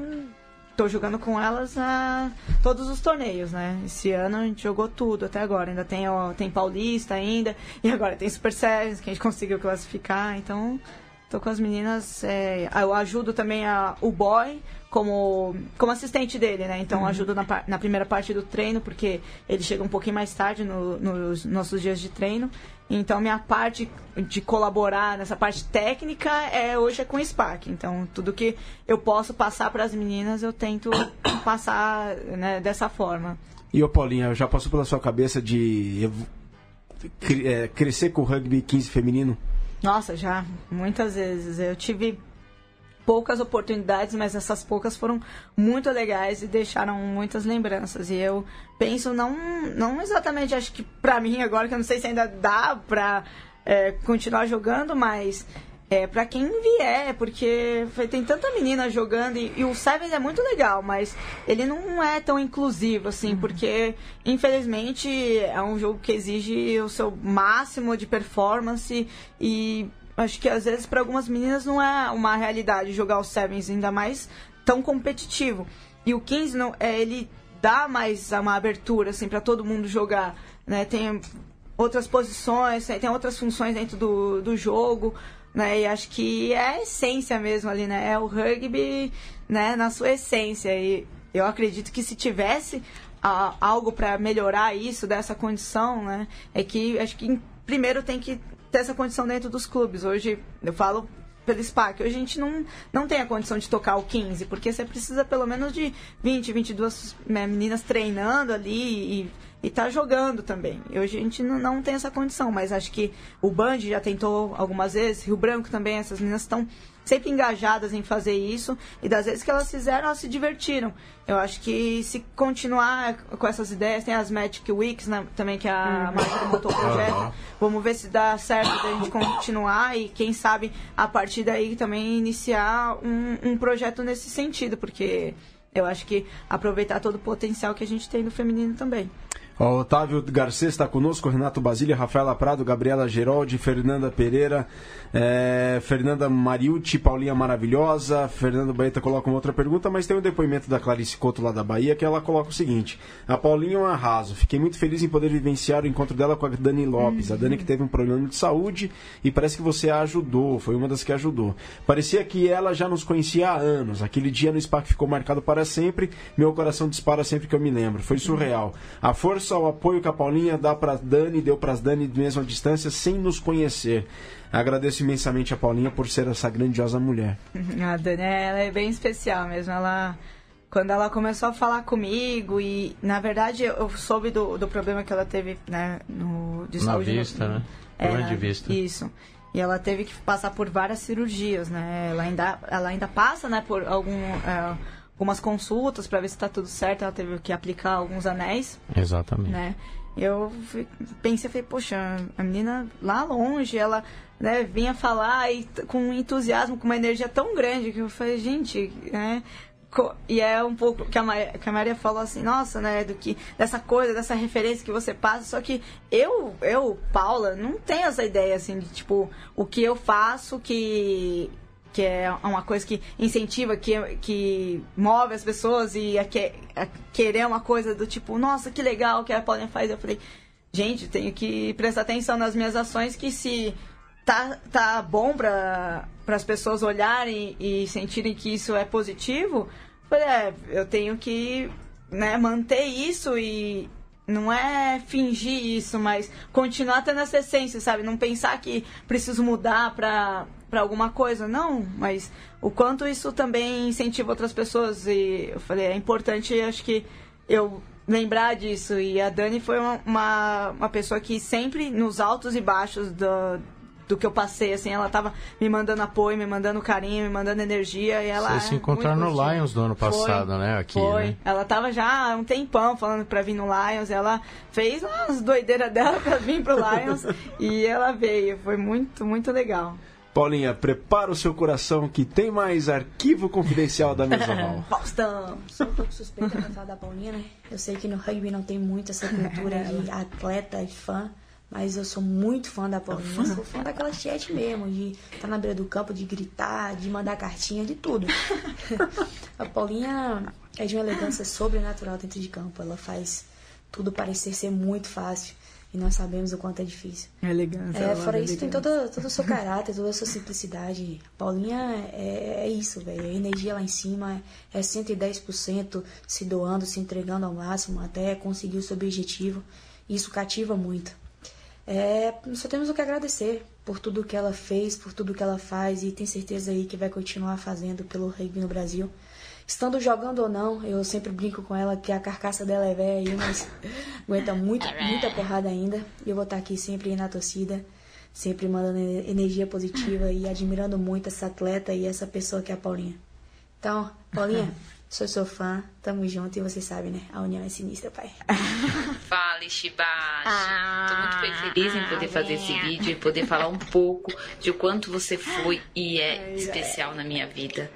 tô jogando com elas a todos os torneios, né? Esse ano a gente jogou tudo até agora. Ainda tem, ó, tem Paulista ainda, e agora tem Super Sevens que a gente conseguiu classificar, então tô com as meninas. É, eu ajudo também a, o boy como, como assistente dele, né? Então, uhum. ajudo na, na primeira parte do treino, porque ele chega um pouquinho mais tarde no, nos nossos dias de treino. Então, minha parte de colaborar nessa parte técnica é hoje é com o SPAC. Então, tudo que eu posso passar para as meninas, eu tento passar né, dessa forma. E, ô Paulinha, já passou pela sua cabeça de é, crescer com o rugby 15 feminino? Nossa, já, muitas vezes. Eu tive poucas oportunidades, mas essas poucas foram muito legais e deixaram muitas lembranças. E eu penso, não, não exatamente, acho que pra mim agora, que eu não sei se ainda dá pra é, continuar jogando, mas é, para quem vier, porque tem tanta menina jogando e, e, o Sevens é muito legal, mas ele não é tão inclusivo assim, uhum. porque infelizmente é um jogo que exige o seu máximo de performance e acho que às vezes para algumas meninas não é uma realidade jogar o Sevens, ainda mais tão competitivo. E o 15 não, é, ele dá mais uma abertura assim para todo mundo jogar, né? Tem outras posições, tem outras funções dentro do, do jogo, né? E acho que é a essência mesmo ali, né? É o rugby, né, na sua essência e eu acredito que se tivesse a, algo para melhorar isso dessa condição, né? É que acho que primeiro tem que ter essa condição dentro dos clubes. Hoje, eu falo pelo SPAC, hoje a gente não, não tem a condição de tocar o 15, porque você precisa pelo menos de 20, 22 né, meninas treinando ali e e tá jogando também. E hoje a gente não, tem essa condição, mas acho que o Band já tentou algumas vezes, Rio Branco também, essas meninas estão sempre engajadas em fazer isso e das vezes que elas fizeram, elas se divertiram. Eu acho que se continuar com essas ideias, tem as Magic Weeks né, também que a uhum. Marta montou o projeto. Vamos ver se dá certo da gente continuar e quem sabe a partir daí também iniciar um, um projeto nesse sentido, porque eu acho que aproveitar todo o potencial que a gente tem no feminino também. Otávio Garcês está conosco, Renato Basília, Rafaela Prado, Gabriela Geraldi, Fernanda Pereira, é, Fernanda Mariucci, Paulinha Maravilhosa, Fernando Baeta coloca uma outra pergunta, mas tem um depoimento da Clarice Couto lá da Bahia que ela coloca o seguinte: A Paulinha é um arraso. Fiquei muito feliz em poder vivenciar o encontro dela com a Dani Lopes. Uhum. A Dani que teve um problema de saúde e parece que você a ajudou, foi uma das que ajudou. Parecia que ela já nos conhecia há anos. Aquele dia no SPAC ficou marcado para sempre. Meu coração dispara sempre que eu me lembro. Foi surreal. A força ao apoio que a Paulinha dá para Dani, deu para as Dani mesmo à distância, sem nos conhecer. Agradeço imensamente a Paulinha por ser essa grandiosa mulher. A Dani, ela é bem especial mesmo. Ela, quando ela começou a falar comigo e, na verdade, eu soube do, do problema que ela teve, né, no, de Na saúde. vista, no, né? Problema é, de vista. Isso. E ela teve que passar por várias cirurgias, né? Ela ainda, ela ainda passa, né, por algum... É, algumas consultas para ver se está tudo certo. Ela teve que aplicar alguns anéis. Exatamente. Né? Eu pensei, falei, poxa, a menina lá longe, ela né, vinha falar e, com entusiasmo, com uma energia tão grande que eu falei, gente, né? E é um pouco que a, Maria, que a Maria falou assim, nossa, né, do que dessa coisa, dessa referência que você passa, só que eu, eu, Paula, não tenho essa ideia assim de tipo o que eu faço que que é uma coisa que incentiva, que, que move as pessoas e a, que, a querer uma coisa do tipo, nossa, que legal que a Paulinha faz. Eu falei, gente, tenho que prestar atenção nas minhas ações, que se tá, tá bom para as pessoas olharem e sentirem que isso é positivo, falei, é, eu tenho que né, manter isso e não é fingir isso, mas continuar tendo essa essência, sabe? Não pensar que preciso mudar pra, pra alguma coisa, não, mas o quanto isso também incentiva outras pessoas. E eu falei, é importante, acho que eu lembrar disso. E a Dani foi uma, uma, uma pessoa que sempre, nos altos e baixos do, do que eu passei, assim, ela tava me mandando apoio, me mandando carinho, me mandando energia. E ela Vocês se encontraram no Lions do ano passado, foi, né? Aqui, foi. né? Ela tava já há um tempão falando pra vir no Lions. Ela fez umas doideiras dela pra vir pro Lions. e ela veio. Foi muito, muito legal. Paulinha, prepara o seu coração que tem mais arquivo confidencial da Mesoval. Faustão! Sou um pouco suspeita pra falar da Paulinha, né? Eu sei que no rugby não tem muito essa cultura de atleta e fã, mas eu sou muito fã da Paulinha. Sou fã daquela chat mesmo, de estar na beira do campo, de gritar, de mandar cartinha, de tudo. A Paulinha é de uma elegância sobrenatural dentro de campo. Ela faz tudo parecer ser muito fácil. E nós sabemos o quanto é difícil. Elegância. É, fora é isso, tem todo, todo o seu caráter, toda a sua simplicidade. Paulinha é, é isso, velho. A energia lá em cima é 110% se doando, se entregando ao máximo até conseguir o seu objetivo. Isso cativa muito. É, só temos o que agradecer por tudo que ela fez, por tudo que ela faz e tem certeza aí que vai continuar fazendo pelo rugby no Brasil. Estando jogando ou não, eu sempre brinco com ela que a carcaça dela é velha aí, mas aguenta muito, muita porrada ainda. E eu vou estar aqui sempre na torcida, sempre mandando energia positiva e admirando muito essa atleta e essa pessoa que é a Paulinha. Então, Paulinha, sou seu fã, tamo junto e você sabe, né? A união é sinistra, pai. Fala, Shibashi. Tô muito feliz em poder fazer esse vídeo e poder falar um pouco de o quanto você foi e é especial na minha vida.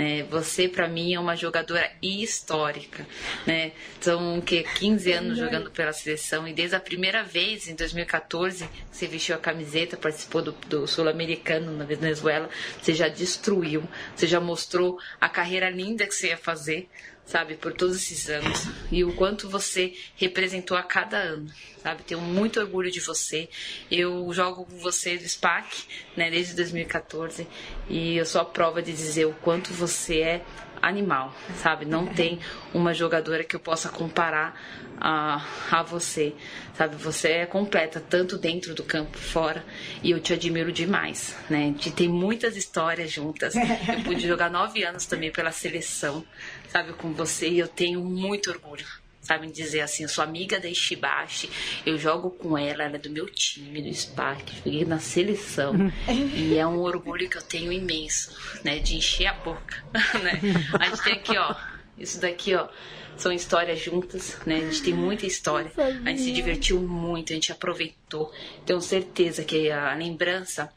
Né? você, pra mim, é uma jogadora histórica. Né? São que, 15 anos jogando pela seleção e desde a primeira vez, em 2014, que você vestiu a camiseta, participou do, do Sul-Americano na Venezuela, você já destruiu, você já mostrou a carreira linda que você ia fazer sabe, por todos esses anos e o quanto você representou a cada ano, sabe? Tenho muito orgulho de você. Eu jogo com você do SPAC, né, desde 2014 e eu sou a prova de dizer o quanto você é animal, sabe? Não tem uma jogadora que eu possa comparar a, a você, sabe? Você é completa, tanto dentro do campo, fora, e eu te admiro demais, né? Gente tem muitas histórias juntas. Eu pude jogar nove anos também pela seleção, sabe? Com você, e eu tenho muito orgulho. Me dizer assim, eu sou amiga da Ishibashi, eu jogo com ela, ela é do meu time, do Spark, joguei na seleção. e é um orgulho que eu tenho imenso, né? De encher a boca, né? A gente tem aqui, ó, isso daqui, ó, são histórias juntas, né? A gente tem muita história. A gente se divertiu muito, a gente aproveitou. Tenho certeza que a lembrança,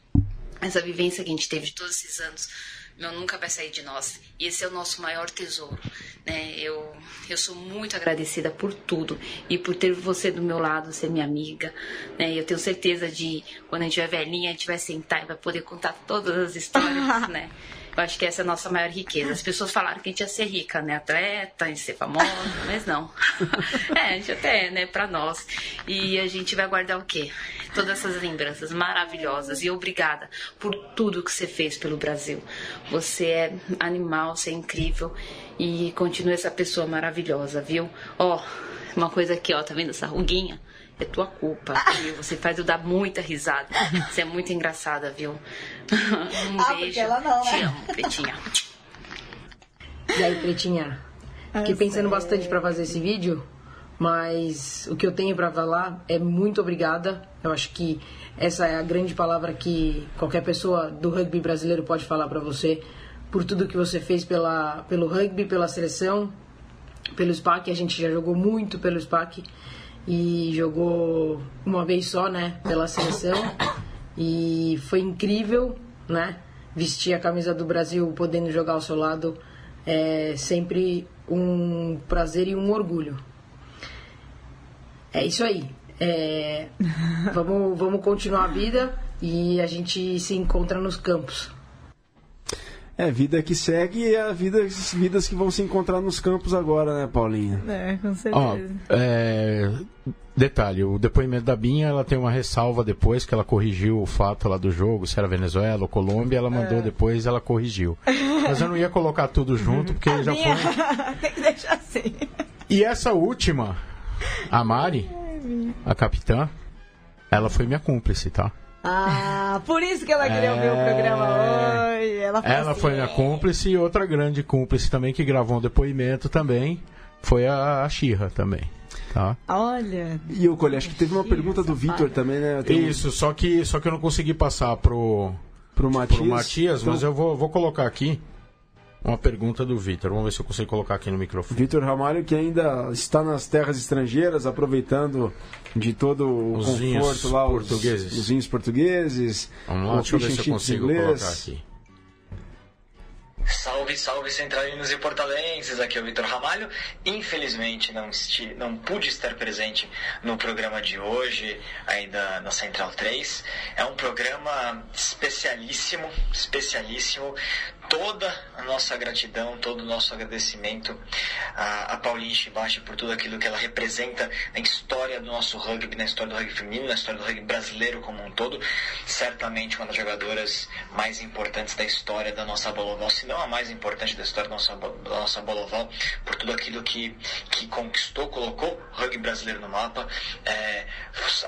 essa vivência que a gente teve de todos esses anos, meu, nunca vai sair de nós. E esse é o nosso maior tesouro, né? Eu, eu sou muito agradecida por tudo e por ter você do meu lado, ser minha amiga, né? Eu tenho certeza de quando a gente tiver velhinha, a gente vai sentar e vai poder contar todas as histórias, né? Eu acho que essa é a nossa maior riqueza. As pessoas falaram que a gente ia ser rica, né? Atleta, em ser famosa, mas não. é, a gente até é, né? Pra nós. E a gente vai guardar o quê? Todas essas lembranças maravilhosas. E obrigada por tudo que você fez pelo Brasil. Você é animal, você é incrível. E continua essa pessoa maravilhosa, viu? Ó, uma coisa aqui, ó, tá vendo essa ruguinha? É tua culpa, viu? Você faz eu dar muita risada. Você é muito engraçada, viu? Um Ah, beijo. ela não, Te né? amo, Pretinha. E aí, Pretinha? Fiquei pensando bastante pra fazer esse vídeo, mas o que eu tenho pra falar é muito obrigada. Eu acho que essa é a grande palavra que qualquer pessoa do rugby brasileiro pode falar pra você, por tudo que você fez pela, pelo rugby, pela seleção, pelo SPAC. A gente já jogou muito pelo SPAC e jogou uma vez só, né, pela seleção. E foi incrível, né? Vestir a camisa do Brasil, podendo jogar ao seu lado, é sempre um prazer e um orgulho. É isso aí. É, vamos, vamos continuar a vida e a gente se encontra nos campos. É, vida que segue e é a vida, as vidas que vão se encontrar nos campos agora, né, Paulinha? É, com Ó, certeza. é, detalhe, o depoimento da Binha, ela tem uma ressalva depois que ela corrigiu o fato lá do jogo, se era Venezuela ou Colômbia, ela mandou É. depois, ela corrigiu. Mas eu não ia colocar tudo junto, porque já Minha- foi... Tem que deixar assim. E essa última, a Mari, a capitã, ela foi minha cúmplice, tá? Ah, por isso que ela queria É. ver o programa hoje. Ela, falou Ela assim, foi minha cúmplice e outra grande cúmplice também que gravou um depoimento também foi a, a Xirra também, tá? Olha. E o Cole, acho que teve uma pergunta do Vitor também, né? Um- Isso, só que, só que eu não consegui passar pro, pro Matias. pro Matias, Então- mas eu vou, vou colocar aqui uma pergunta do Vitor. Vamos ver se eu consigo colocar aqui no microfone. Vitor Ramalho, que ainda está nas terras estrangeiras, aproveitando de todo o Os conforto lá, os- portugueses. Os, vinhos portugueses. Vamos lá, o deixa eu ver se eu consigo inglês. colocar aqui. Salve, salve centralinos e portalenses, aqui é o Vitor Ramalho. Infelizmente não, esti- não pude estar presente no programa de hoje, ainda na Central 3. É um programa especialíssimo, especialíssimo. Toda a nossa gratidão, todo o nosso agradecimento a, a Paulinha Shibashi por tudo aquilo que ela representa na história do nosso rugby, na história do rugby feminino, na história do rugby brasileiro como um todo. Certamente uma das jogadoras mais importantes da história da nossa bola oval, se não a mais importante da história da nossa, da nossa bola oval, por tudo aquilo que, que conquistou, colocou o rugby brasileiro no mapa. É,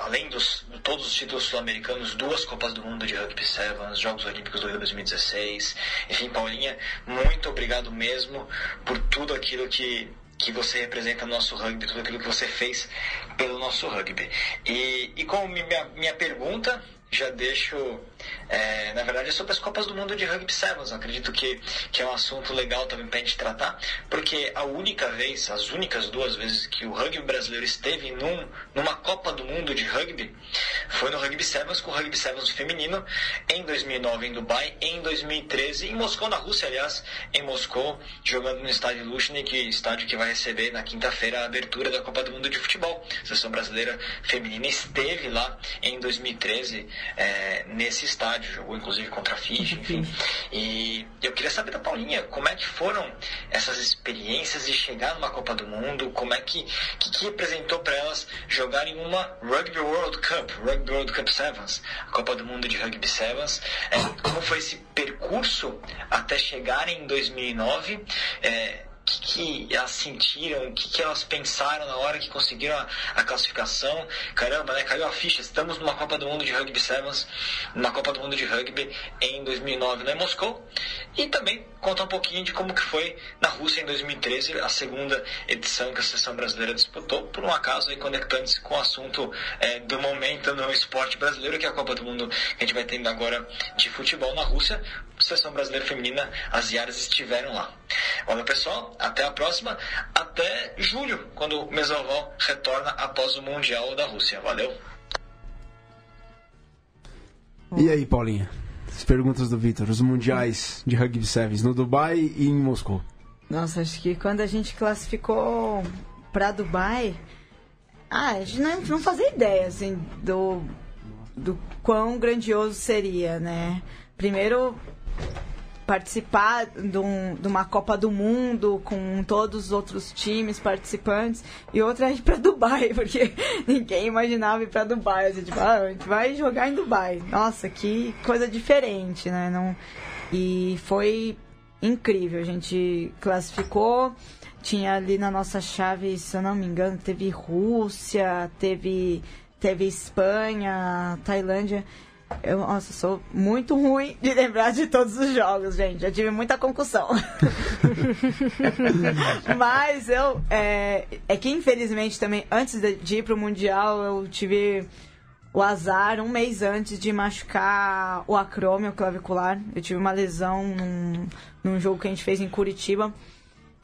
além dos todos os títulos sul-americanos, duas Copas do Mundo de Rugby Sevens, Jogos Olímpicos do Rio 2016. Enfim, Paulinha, muito obrigado mesmo por tudo aquilo que que você representa no nosso rugby, tudo aquilo que você fez pelo nosso rugby. E, e como minha, minha pergunta, já deixo, é, na verdade, é sobre as Copas do Mundo de Rugby Sevens. Acredito que, que é um assunto legal também para a gente tratar, porque a única vez, as únicas duas vezes que o rugby brasileiro esteve num, numa Copa do Mundo de rugby foi no Rugby Sevens, com o Rugby Sevens feminino, em 2009 em Dubai, em 2013 em Moscou, na Rússia, aliás, em Moscou, jogando no estádio Lushnik, estádio que vai receber na quinta-feira a abertura da Copa do Mundo de Futebol. A seleção brasileira feminina esteve lá em 2013 é, nesse estádio, jogou inclusive contra a Fiji, enfim. E eu queria saber da Paulinha, como é que foram essas experiências de chegar numa Copa do Mundo, como é que, que, que representou para elas jogarem uma Rugby World Cup, Rugby World Cup Sevens, a Copa do Mundo de Rugby Sevens, é, como foi esse percurso até chegarem em 2009, é, que, que elas sentiram, o que, que elas pensaram na hora que conseguiram a, a classificação. Caramba, né? Caiu a ficha. Estamos numa Copa do Mundo de Rugby Sevens, numa Copa do Mundo de Rugby em 2009 lá em Moscou. E também contar um pouquinho de como que foi na Rússia em 2013, a segunda edição que a seleção brasileira disputou, por um acaso aí conectando-se com o assunto é, do momento no esporte brasileiro, que é a Copa do Mundo que a gente vai tendo agora de futebol na Rússia. Seleção brasileira feminina, as Iaras estiveram lá. Olha pessoal, até a próxima, até julho, quando o Mesoval retorna após o Mundial da Rússia. Valeu! E aí, Paulinha? As perguntas do Vitor, os mundiais de Rugby Sevens no Dubai e em Moscou. Nossa, acho que quando a gente classificou pra Dubai, ah, a gente não, não fazia ideia, assim, do, do quão grandioso seria, né? Primeiro, participar de, um- de uma Copa do Mundo com todos os outros times participantes e outra é ir pra Dubai, porque ninguém imaginava ir pra Dubai. Assim, tipo, ah, a gente vai jogar em Dubai. Nossa, que coisa diferente, né? Não... E foi incrível. A gente classificou, tinha ali na nossa chave, se eu não me engano, teve Rússia, teve, teve Espanha, Tailândia. Eu, nossa, sou muito ruim de lembrar de todos os jogos, gente. Eu tive muita concussão. Mas eu. É, é que infelizmente também, antes de, ir pro Mundial, eu tive o azar um mês antes de machucar o acrômio clavicular. Eu tive uma lesão num, num jogo que a gente fez em Curitiba.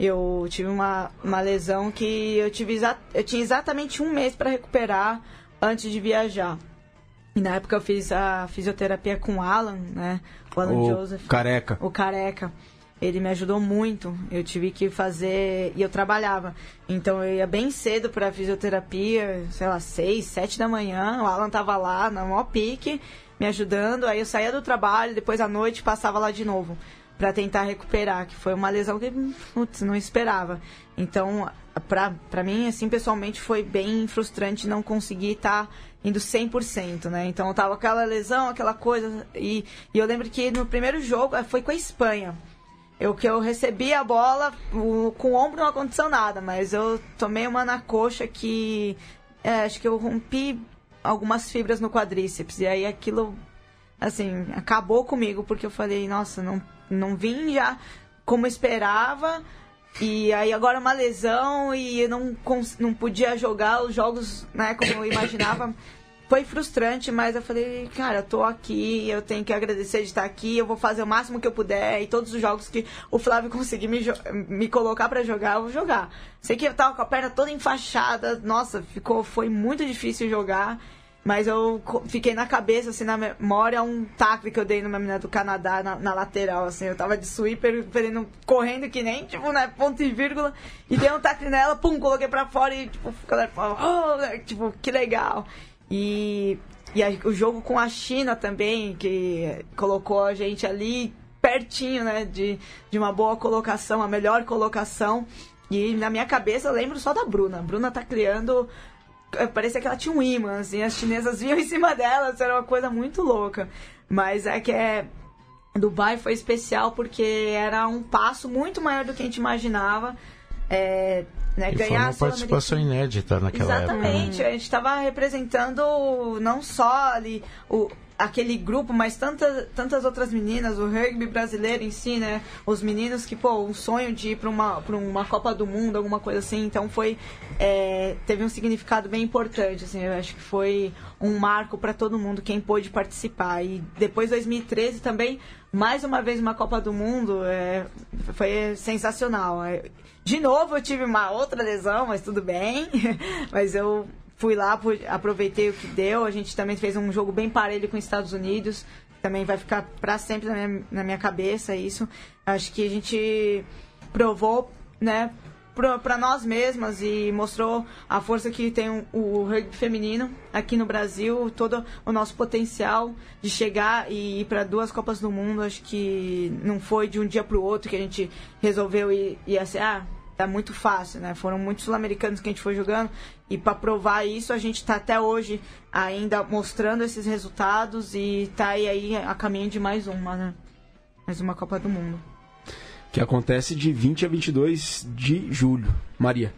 Eu tive uma, uma lesão que eu, tive eu tinha exatamente um mês para recuperar antes de viajar. E na época eu fiz a fisioterapia com o Alan, né? O Alan O Joseph. careca. O careca. Ele me ajudou muito. Eu tive que fazer. E eu trabalhava. Então eu ia bem cedo pra fisioterapia, sei lá, seis, sete da manhã. O Alan tava lá, na maior pique, me ajudando. Aí eu saía do trabalho, depois à noite passava lá de novo. para tentar recuperar, que foi uma lesão que putz, não esperava. Então, para mim, assim, pessoalmente, foi bem frustrante não conseguir estar tá indo 100%, né? Então, eu tava aquela lesão, aquela coisa, e, e eu lembro que no primeiro jogo, eh, foi com a Espanha, eu que eu recebi a bola, o, com o ombro não aconteceu nada, mas eu tomei uma na coxa que é, acho que eu rompi algumas fibras no quadríceps e aí aquilo assim, acabou comigo porque eu falei, nossa, não não vim já como esperava. E aí agora uma lesão e não, não podia jogar os jogos, né, como eu imaginava. Foi frustrante, mas eu falei, cara, eu tô aqui, eu tenho que agradecer de estar aqui, eu vou fazer o máximo que eu puder e todos os jogos que o Flávio conseguir me, me colocar para jogar, eu vou jogar. Sei que eu tava com a perna toda enfaixada, nossa, ficou, foi muito difícil jogar. Mas eu fiquei na cabeça, assim, na memória, um tackle que eu dei numa menina do Canadá na, na lateral, assim. Eu tava de sweeper, correndo que nem, tipo, né, ponto e vírgula. E dei um tackle nela, pum, coloquei pra fora e, tipo, a galera falou, oh, tipo, que legal. E, e a, o jogo com a China também, que colocou a gente ali pertinho, né, de, de uma boa colocação, a melhor colocação. E na minha cabeça eu lembro só da Bruna. A Bruna tá criando parecia que ela tinha um imã, assim, as chinesas vinham em cima dela, era uma coisa muito louca. Mas é que é. Dubai foi especial porque era um passo muito maior do que a gente imaginava. É, né, e ganhar foi uma participação inédita naquela Exatamente, época. Exatamente, a gente estava representando não só ali o, aquele grupo, mas tantas, tantas outras meninas, o rugby brasileiro em si, né? Os meninos que, pô, um sonho de ir para uma, uma Copa do Mundo, alguma coisa assim. Então foi. É, teve um significado bem importante, assim. Eu acho que foi um marco para todo mundo, quem pôde participar. E depois 2013 também, mais uma vez uma Copa do Mundo, é, foi sensacional. É, de novo eu tive uma outra lesão, mas tudo bem. mas eu fui lá, aproveitei o que deu. A gente também fez um jogo bem parelho com os Estados Unidos. Também vai ficar para sempre na minha, na minha cabeça isso. Acho que a gente provou, né, para nós mesmas e mostrou a força que tem o, o rugby feminino aqui no Brasil, todo o nosso potencial de chegar e ir para duas Copas do Mundo. Acho que não foi de um dia para o outro que a gente resolveu ir, ir assim, ah, tá muito fácil, né? Foram muitos sul-americanos que a gente foi jogando e para provar isso a gente está até hoje ainda mostrando esses resultados e tá aí, aí a caminho de mais uma, né? Mais uma Copa do Mundo. Que acontece de 20 a 22 de julho. Maria.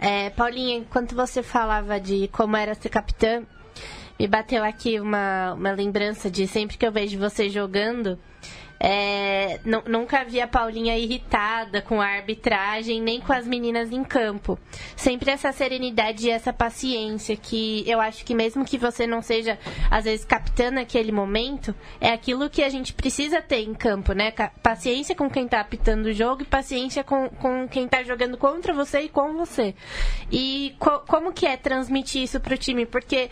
É, Paulinha, enquanto você falava de como era ser capitã, me bateu aqui uma, uma lembrança de sempre que eu vejo você jogando, é, nunca vi a Paulinha irritada com a arbitragem, nem com as meninas em campo. Sempre essa serenidade e essa paciência que eu acho que mesmo que você não seja, às vezes, capitã naquele momento, é aquilo que a gente precisa ter em campo, né? Paciência com quem tá apitando o jogo e paciência com, com quem tá jogando contra você e com você. E co como que é transmitir isso pro time? Porque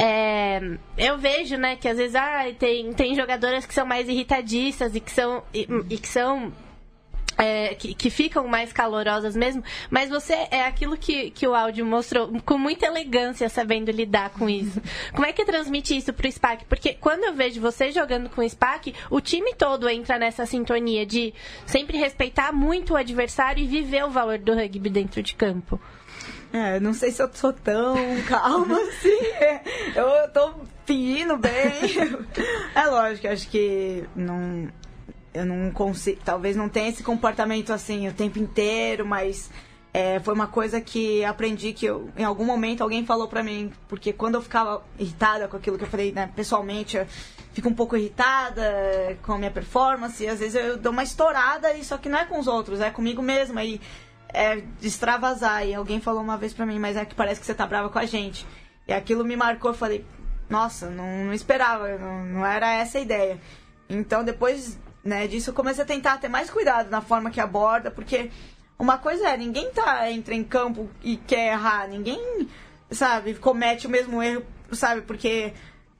é, eu vejo, né, que às vezes ah, tem, tem jogadoras que são mais irritadistas e que são, e, e que são é, que, que, ficam mais calorosas mesmo, mas você é aquilo que, que o áudio mostrou com muita elegância, sabendo lidar com isso. Como é que transmite isso pro SPAC? Porque quando eu vejo você jogando com o SPAC, o time todo entra nessa sintonia de sempre respeitar muito o adversário e viver o valor do rugby dentro de campo. É, não sei se eu sou tão calma assim. Eu tô fingindo bem. É lógico, acho que não. Eu não consigo. Talvez não tenha esse comportamento assim o tempo inteiro, mas é, foi uma coisa que aprendi que eu, em algum momento alguém falou pra mim. Porque quando eu ficava irritada com aquilo que eu falei, né, pessoalmente, eu fico um pouco irritada com a minha performance. E às vezes eu dou uma estourada, e só que não é com os outros, é comigo mesma. E é, extravasar. E alguém falou uma vez pra mim, mas é que parece que você tá brava com a gente. E aquilo me marcou, eu falei, nossa, não, não esperava, não, não era essa a ideia. Então depois né, disso eu comecei a tentar ter mais cuidado na forma que aborda, porque uma coisa é, ninguém tá, entra em campo e quer errar, ninguém, sabe, comete o mesmo erro, sabe, porque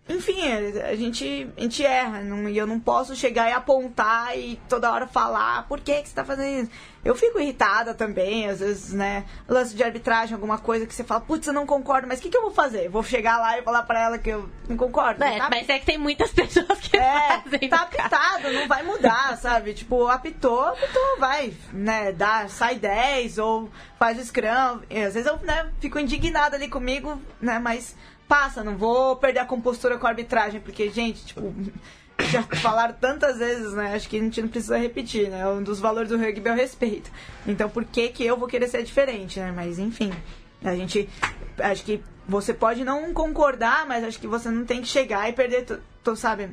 enfim, a gente, a gente erra, não, e eu não posso chegar e apontar e toda hora falar por que, que você está fazendo isso. eu fico irritada também, às vezes, né? Lance de arbitragem, alguma coisa que você fala, putz, eu não concordo, mas o que, que eu vou fazer? Vou chegar lá e falar pra ela que eu não concordo? É, tá? Mas é que tem muitas pessoas que É, fazem. tá apitado, não vai mudar, sabe? Tipo, apitou, apitou, vai, né? Dá, sai 10 ou faz o scrum. E, às vezes eu né, fico indignada ali comigo, né? Mas passa, não vou perder a compostura com a arbitragem, porque, gente, tipo, já falaram tantas vezes, né? Acho que a gente não precisa repetir, né? Um dos valores do rugby é o respeito. Então, por que que eu vou querer ser diferente, né? Mas, enfim, a gente... Acho que você pode não concordar, mas acho que você não tem que chegar e perder, tu, tu sabe,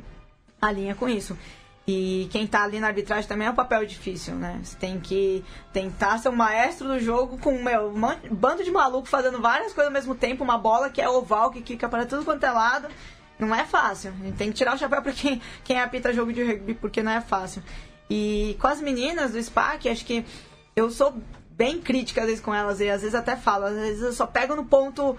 a linha com isso. E quem tá ali na arbitragem também é um papel difícil, né? Você tem que tentar ser o maestro do jogo com meu, um bando de maluco fazendo várias coisas ao mesmo tempo, uma bola que é oval, que quica para tudo quanto é lado. Não é fácil. A gente tem que tirar o chapéu pra quem, quem apita jogo de rugby, porque não é fácil. E com as meninas do SPAC, acho que eu sou bem crítica às vezes com elas, e às vezes até falo, às vezes eu só pego no ponto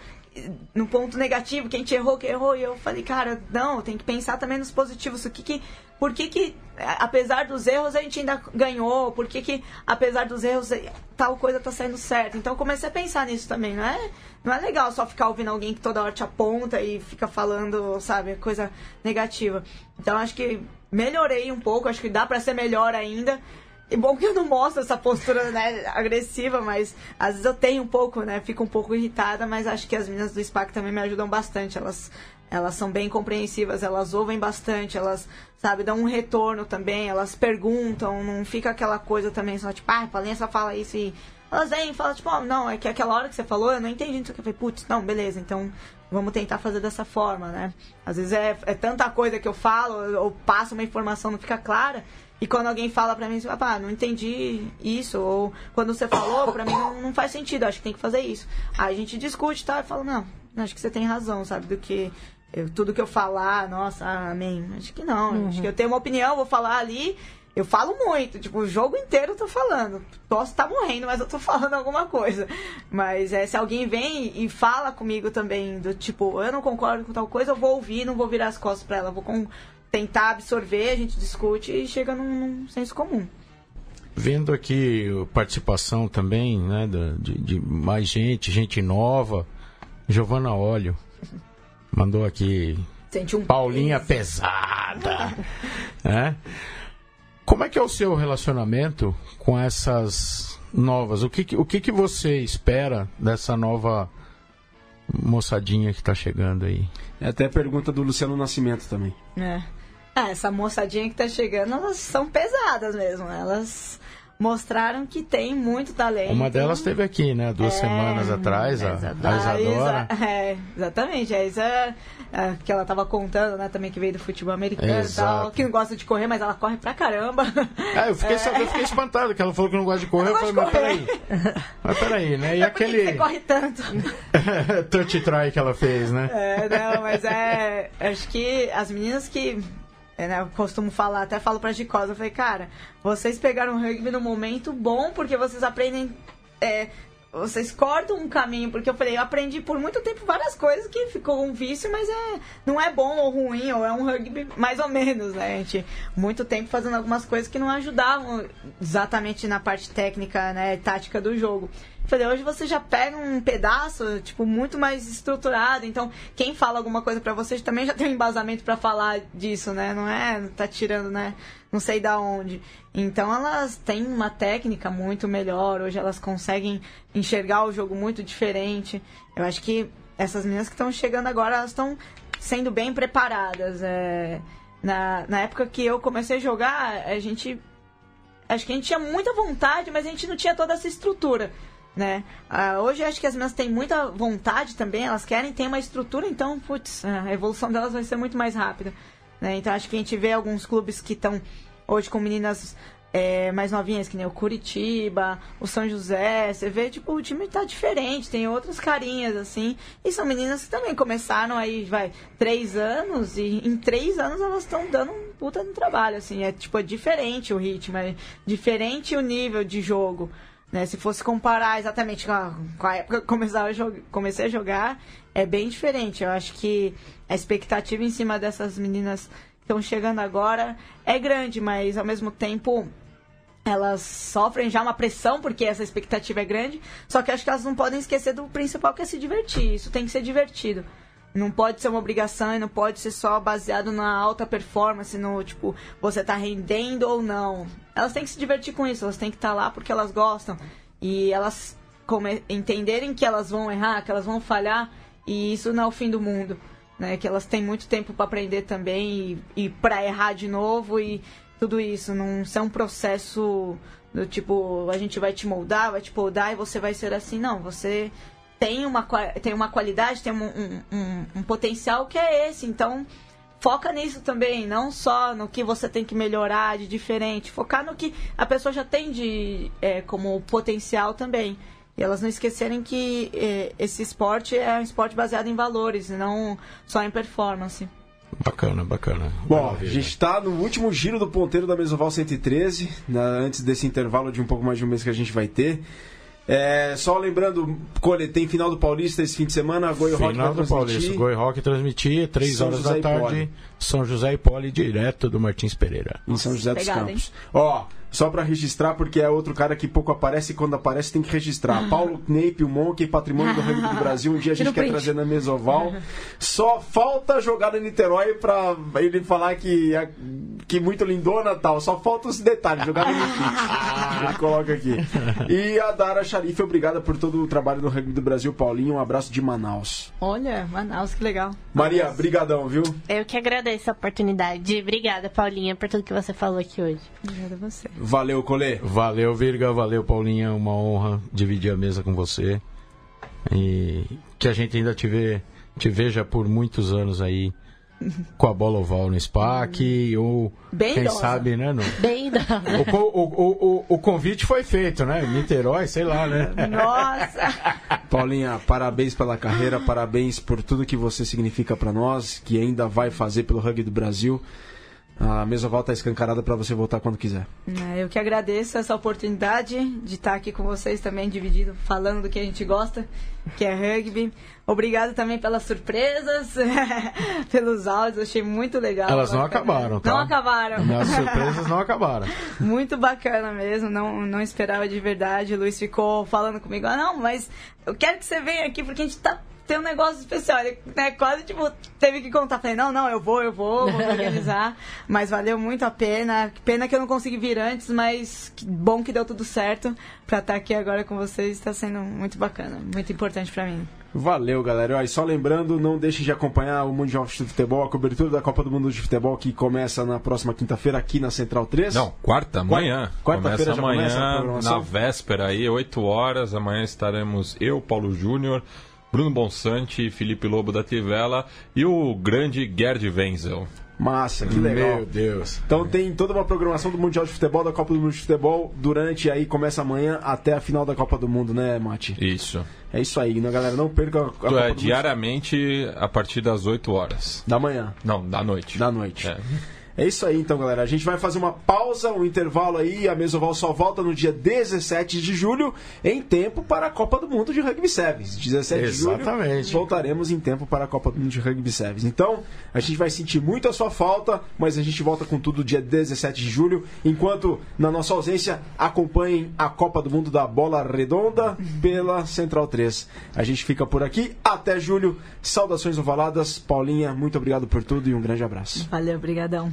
no ponto negativo, quem te errou, quem errou, e eu falei, cara, não, tem que pensar também nos positivos, o que que, por que que, apesar dos erros, a gente ainda ganhou, por que que, apesar dos erros, tal coisa tá saindo certo, então comecei a pensar nisso também, não é, não é legal só ficar ouvindo alguém que toda hora te aponta e fica falando, sabe, coisa negativa, então acho que melhorei um pouco, acho que dá pra ser melhor ainda, e bom que eu não mostro essa postura né, agressiva, mas às vezes eu tenho um pouco, né? Fico um pouco irritada, mas acho que as meninas do SPAC também me ajudam bastante. Elas, elas são bem compreensivas, elas ouvem bastante, elas, sabe, dão um retorno também, elas perguntam, não fica aquela coisa também só tipo, ah, Paulinha só fala isso e. Elas vêm e falam, tipo, ó, não, é que aquela hora que você falou, eu não entendi isso que eu falei, putz, não, beleza, então vamos tentar fazer dessa forma, né? Às vezes é, é tanta coisa que eu falo, ou passo uma informação, não fica clara, e quando alguém fala pra mim, ah, não entendi isso, ou quando você falou, pra mim não, não faz sentido, acho que tem que fazer isso. Aí a gente discute tal, e fala, não, acho que você tem razão, sabe, do que eu- tudo que eu falar, nossa, amém. Acho que não, acho que eu tenho uma opinião, vou falar ali, eu falo muito, tipo, o jogo inteiro eu tô falando. Posso estar morrendo, mas eu tô falando alguma coisa. Mas é, se alguém vem e fala comigo também, do tipo, eu não concordo com tal coisa, eu vou ouvir, não vou virar as costas pra ela, vou com- tentar absorver, a gente discute e chega num, num senso comum. Vendo aqui a participação também, né, da- de, de mais gente, gente nova. Giovana Óleo mandou aqui. Sente um Paulinha pesada. né? Como é que é o seu relacionamento com essas novas? O que, o que, que você espera dessa nova moçadinha que tá chegando aí? É até a pergunta do Luciano Nascimento também. É. Ah, essa moçadinha que tá chegando, elas são pesadas mesmo. Elas mostraram que tem muito talento. Uma delas esteve aqui, né? Duas É, semanas atrás, a, a Isadora. Isa- é, exatamente. A Isa, é, que ela tava contando, né, também que veio do futebol americano e tal, que não gosta de correr, mas ela corre pra caramba. É, eu fiquei, É. sabendo, eu fiquei espantado que ela falou que não gosta de correr. Eu falei, mas peraí. Mas peraí, né? E Por que você aquele corre tanto? touch try que ela fez, né? É, não, mas é. Acho que as meninas que. É, né, eu costumo falar, até falo pra Gicosa, eu falei, cara, vocês pegaram o rugby num momento bom, porque vocês aprendem. é, vocês cortam um caminho, porque eu falei, eu aprendi por muito tempo várias coisas que ficou um vício, mas é, não é bom ou ruim, ou é um rugby mais ou menos, né? A gente, muito tempo fazendo algumas coisas que não ajudavam exatamente na parte técnica, né, tática do jogo. Eu Falei, hoje você já pega um pedaço, tipo, muito mais estruturado. Então, quem fala alguma coisa pra você também já tem um embasamento pra falar disso, né? Não é, tá tirando, né? Não sei da onde. Então, elas têm uma técnica muito melhor. Hoje elas conseguem enxergar o jogo muito diferente. Eu acho que essas meninas que estão chegando agora, elas estão sendo bem preparadas. É, na, na época que eu comecei a jogar, a gente acho que a gente tinha muita vontade, mas a gente não tinha toda essa estrutura, né? Ah, hoje acho que as meninas têm muita vontade também, elas querem ter uma estrutura, então, putz, a evolução delas vai ser muito mais rápida, né? Então acho que a gente vê alguns clubes que estão hoje com meninas é, mais novinhas, que nem o Curitiba, o São José, você vê, tipo, o time tá diferente, tem outras carinhas, assim, e são meninas que também começaram aí, vai, três anos, e em três anos elas estão dando um puta no trabalho, assim, é, tipo, é diferente o ritmo, é diferente o nível de jogo, né, se fosse comparar exatamente com a, com a época que começava comecei a jogar, é bem diferente, eu acho que a expectativa em cima dessas meninas estão chegando agora é grande, mas ao mesmo tempo elas sofrem já uma pressão porque essa expectativa é grande, só que acho que elas não podem esquecer do principal que é se divertir. Isso tem que ser divertido. Não pode ser uma obrigação e não pode ser só baseado na alta performance, no tipo, você tá rendendo ou não. Elas têm que se divertir com isso, elas têm que estar tá lá porque elas gostam. E elas entenderem que elas vão errar, que elas vão falhar, e isso não é o fim do mundo. Né? Que elas têm muito tempo para aprender também e, e para errar de novo e tudo isso. Não ser um processo do tipo, a gente vai te moldar, vai te moldar e você vai ser assim. Não, você tem uma, tem uma qualidade, tem um, um, um, um potencial que é esse. Então, foca nisso também, não só no que você tem que melhorar de diferente, focar no que a pessoa já tem de é, como potencial também. E elas não esquecerem que é, esse esporte é um esporte baseado em valores, não só em performance. Bacana, bacana. Bom, Maravilha. a gente está no último giro do ponteiro da Mesoval 113, né, antes desse intervalo de um pouco mais de um mês que a gente vai ter. É, só lembrando, Cole, tem final do Paulista esse fim de semana, Goi Rock Final do Paulista, Goi Rock transmitir, 3 horas José da tarde, São José e Poli, direto do Martins Pereira. Em São José dos Pegado, Campos. Hein? Ó, só para registrar, porque é outro cara que pouco aparece e quando aparece tem que registrar. Ah. Paulo Kneip, o Monk, patrimônio do rugby do Brasil. Um dia a gente quer trazer na Mesoval. Só falta jogar no Niterói para ele falar que, que muito lindona tal. Só falta os detalhes, jogar no ele coloca aqui. E a Dara Sharif, obrigada por todo o trabalho do rugby do Brasil. Paulinho, um abraço de Manaus. Olha, Manaus, que legal. Maria, brigadão, viu? Eu que agradeço a oportunidade. Obrigada, Paulinha, por tudo que você falou aqui hoje. Obrigada a você. Valeu, Colê. Valeu, Virga. Valeu, Paulinha. Uma honra dividir a mesa com você. E que a gente ainda te, vê, te veja por muitos anos aí com a bola oval no SPAC, ou Bem quem idosa. sabe, né? No... Bem o, o, o, o, convite foi feito, né? Niterói, sei lá, né? Nossa! Paulinha, parabéns pela carreira, parabéns por tudo que você significa para nós, que ainda vai fazer pelo rugby do Brasil. A mesa volta escancarada para você voltar quando quiser. É, eu que agradeço essa oportunidade de estar aqui com vocês também, dividido, falando do que a gente gosta, que é rugby. Obrigado também pelas surpresas, pelos áudios, achei muito legal. Elas não acabaram, tá? Não acabaram. As surpresas não acabaram. muito bacana mesmo, não, não esperava de verdade. O Luiz ficou falando comigo, ah, não, mas eu quero que você venha aqui porque a gente tá tem um negócio especial. Ele né, quase, tipo, teve que contar. Falei, não, não, eu vou, eu vou, vou organizar. mas valeu muito a pena. Pena que eu não consegui vir antes, mas que bom que deu tudo certo. Pra estar aqui agora com vocês está sendo muito bacana, muito importante para mim. Valeu, galera. E só lembrando, não deixem de acompanhar o Mundial de Futebol, a cobertura da Copa do Mundo de Futebol que começa na próxima quinta-feira aqui na Central 3. Não, quarta, amanhã. Quarta-feira já amanhã, começa na véspera aí, 8 horas. Amanhã estaremos eu, Paulo Júnior, Bruno Bonsante, Felipe Lobo da Tivela e o grande Gerd Wenzel. Massa, que legal. Meu Deus. Então tem toda uma programação do Mundial de Futebol, da Copa do Mundo de Futebol, durante aí, começa amanhã até a final da Copa do Mundo, né, Mate? Isso. É isso aí, né, galera? Não perca a, a Copa é, diariamente a partir das 8 horas. Da manhã. Não, da noite. Da noite. É. É isso aí então, galera. A gente vai fazer uma pausa, um intervalo aí. A Mesoval só volta no dia 17 de julho, em tempo para a Copa do Mundo de Rugby Sevens. 17 Exatamente. de julho, voltaremos em tempo para a Copa do Mundo de Rugby Sevens. Então, a gente vai sentir muito a sua falta, mas a gente volta com tudo dia 17 de julho. Enquanto, na nossa ausência, acompanhem a Copa do Mundo da Bola Redonda pela Central 3. A gente fica por aqui. Até julho. Saudações ovaladas. Paulinha, muito obrigado por tudo e um grande abraço. Valeu, obrigadão.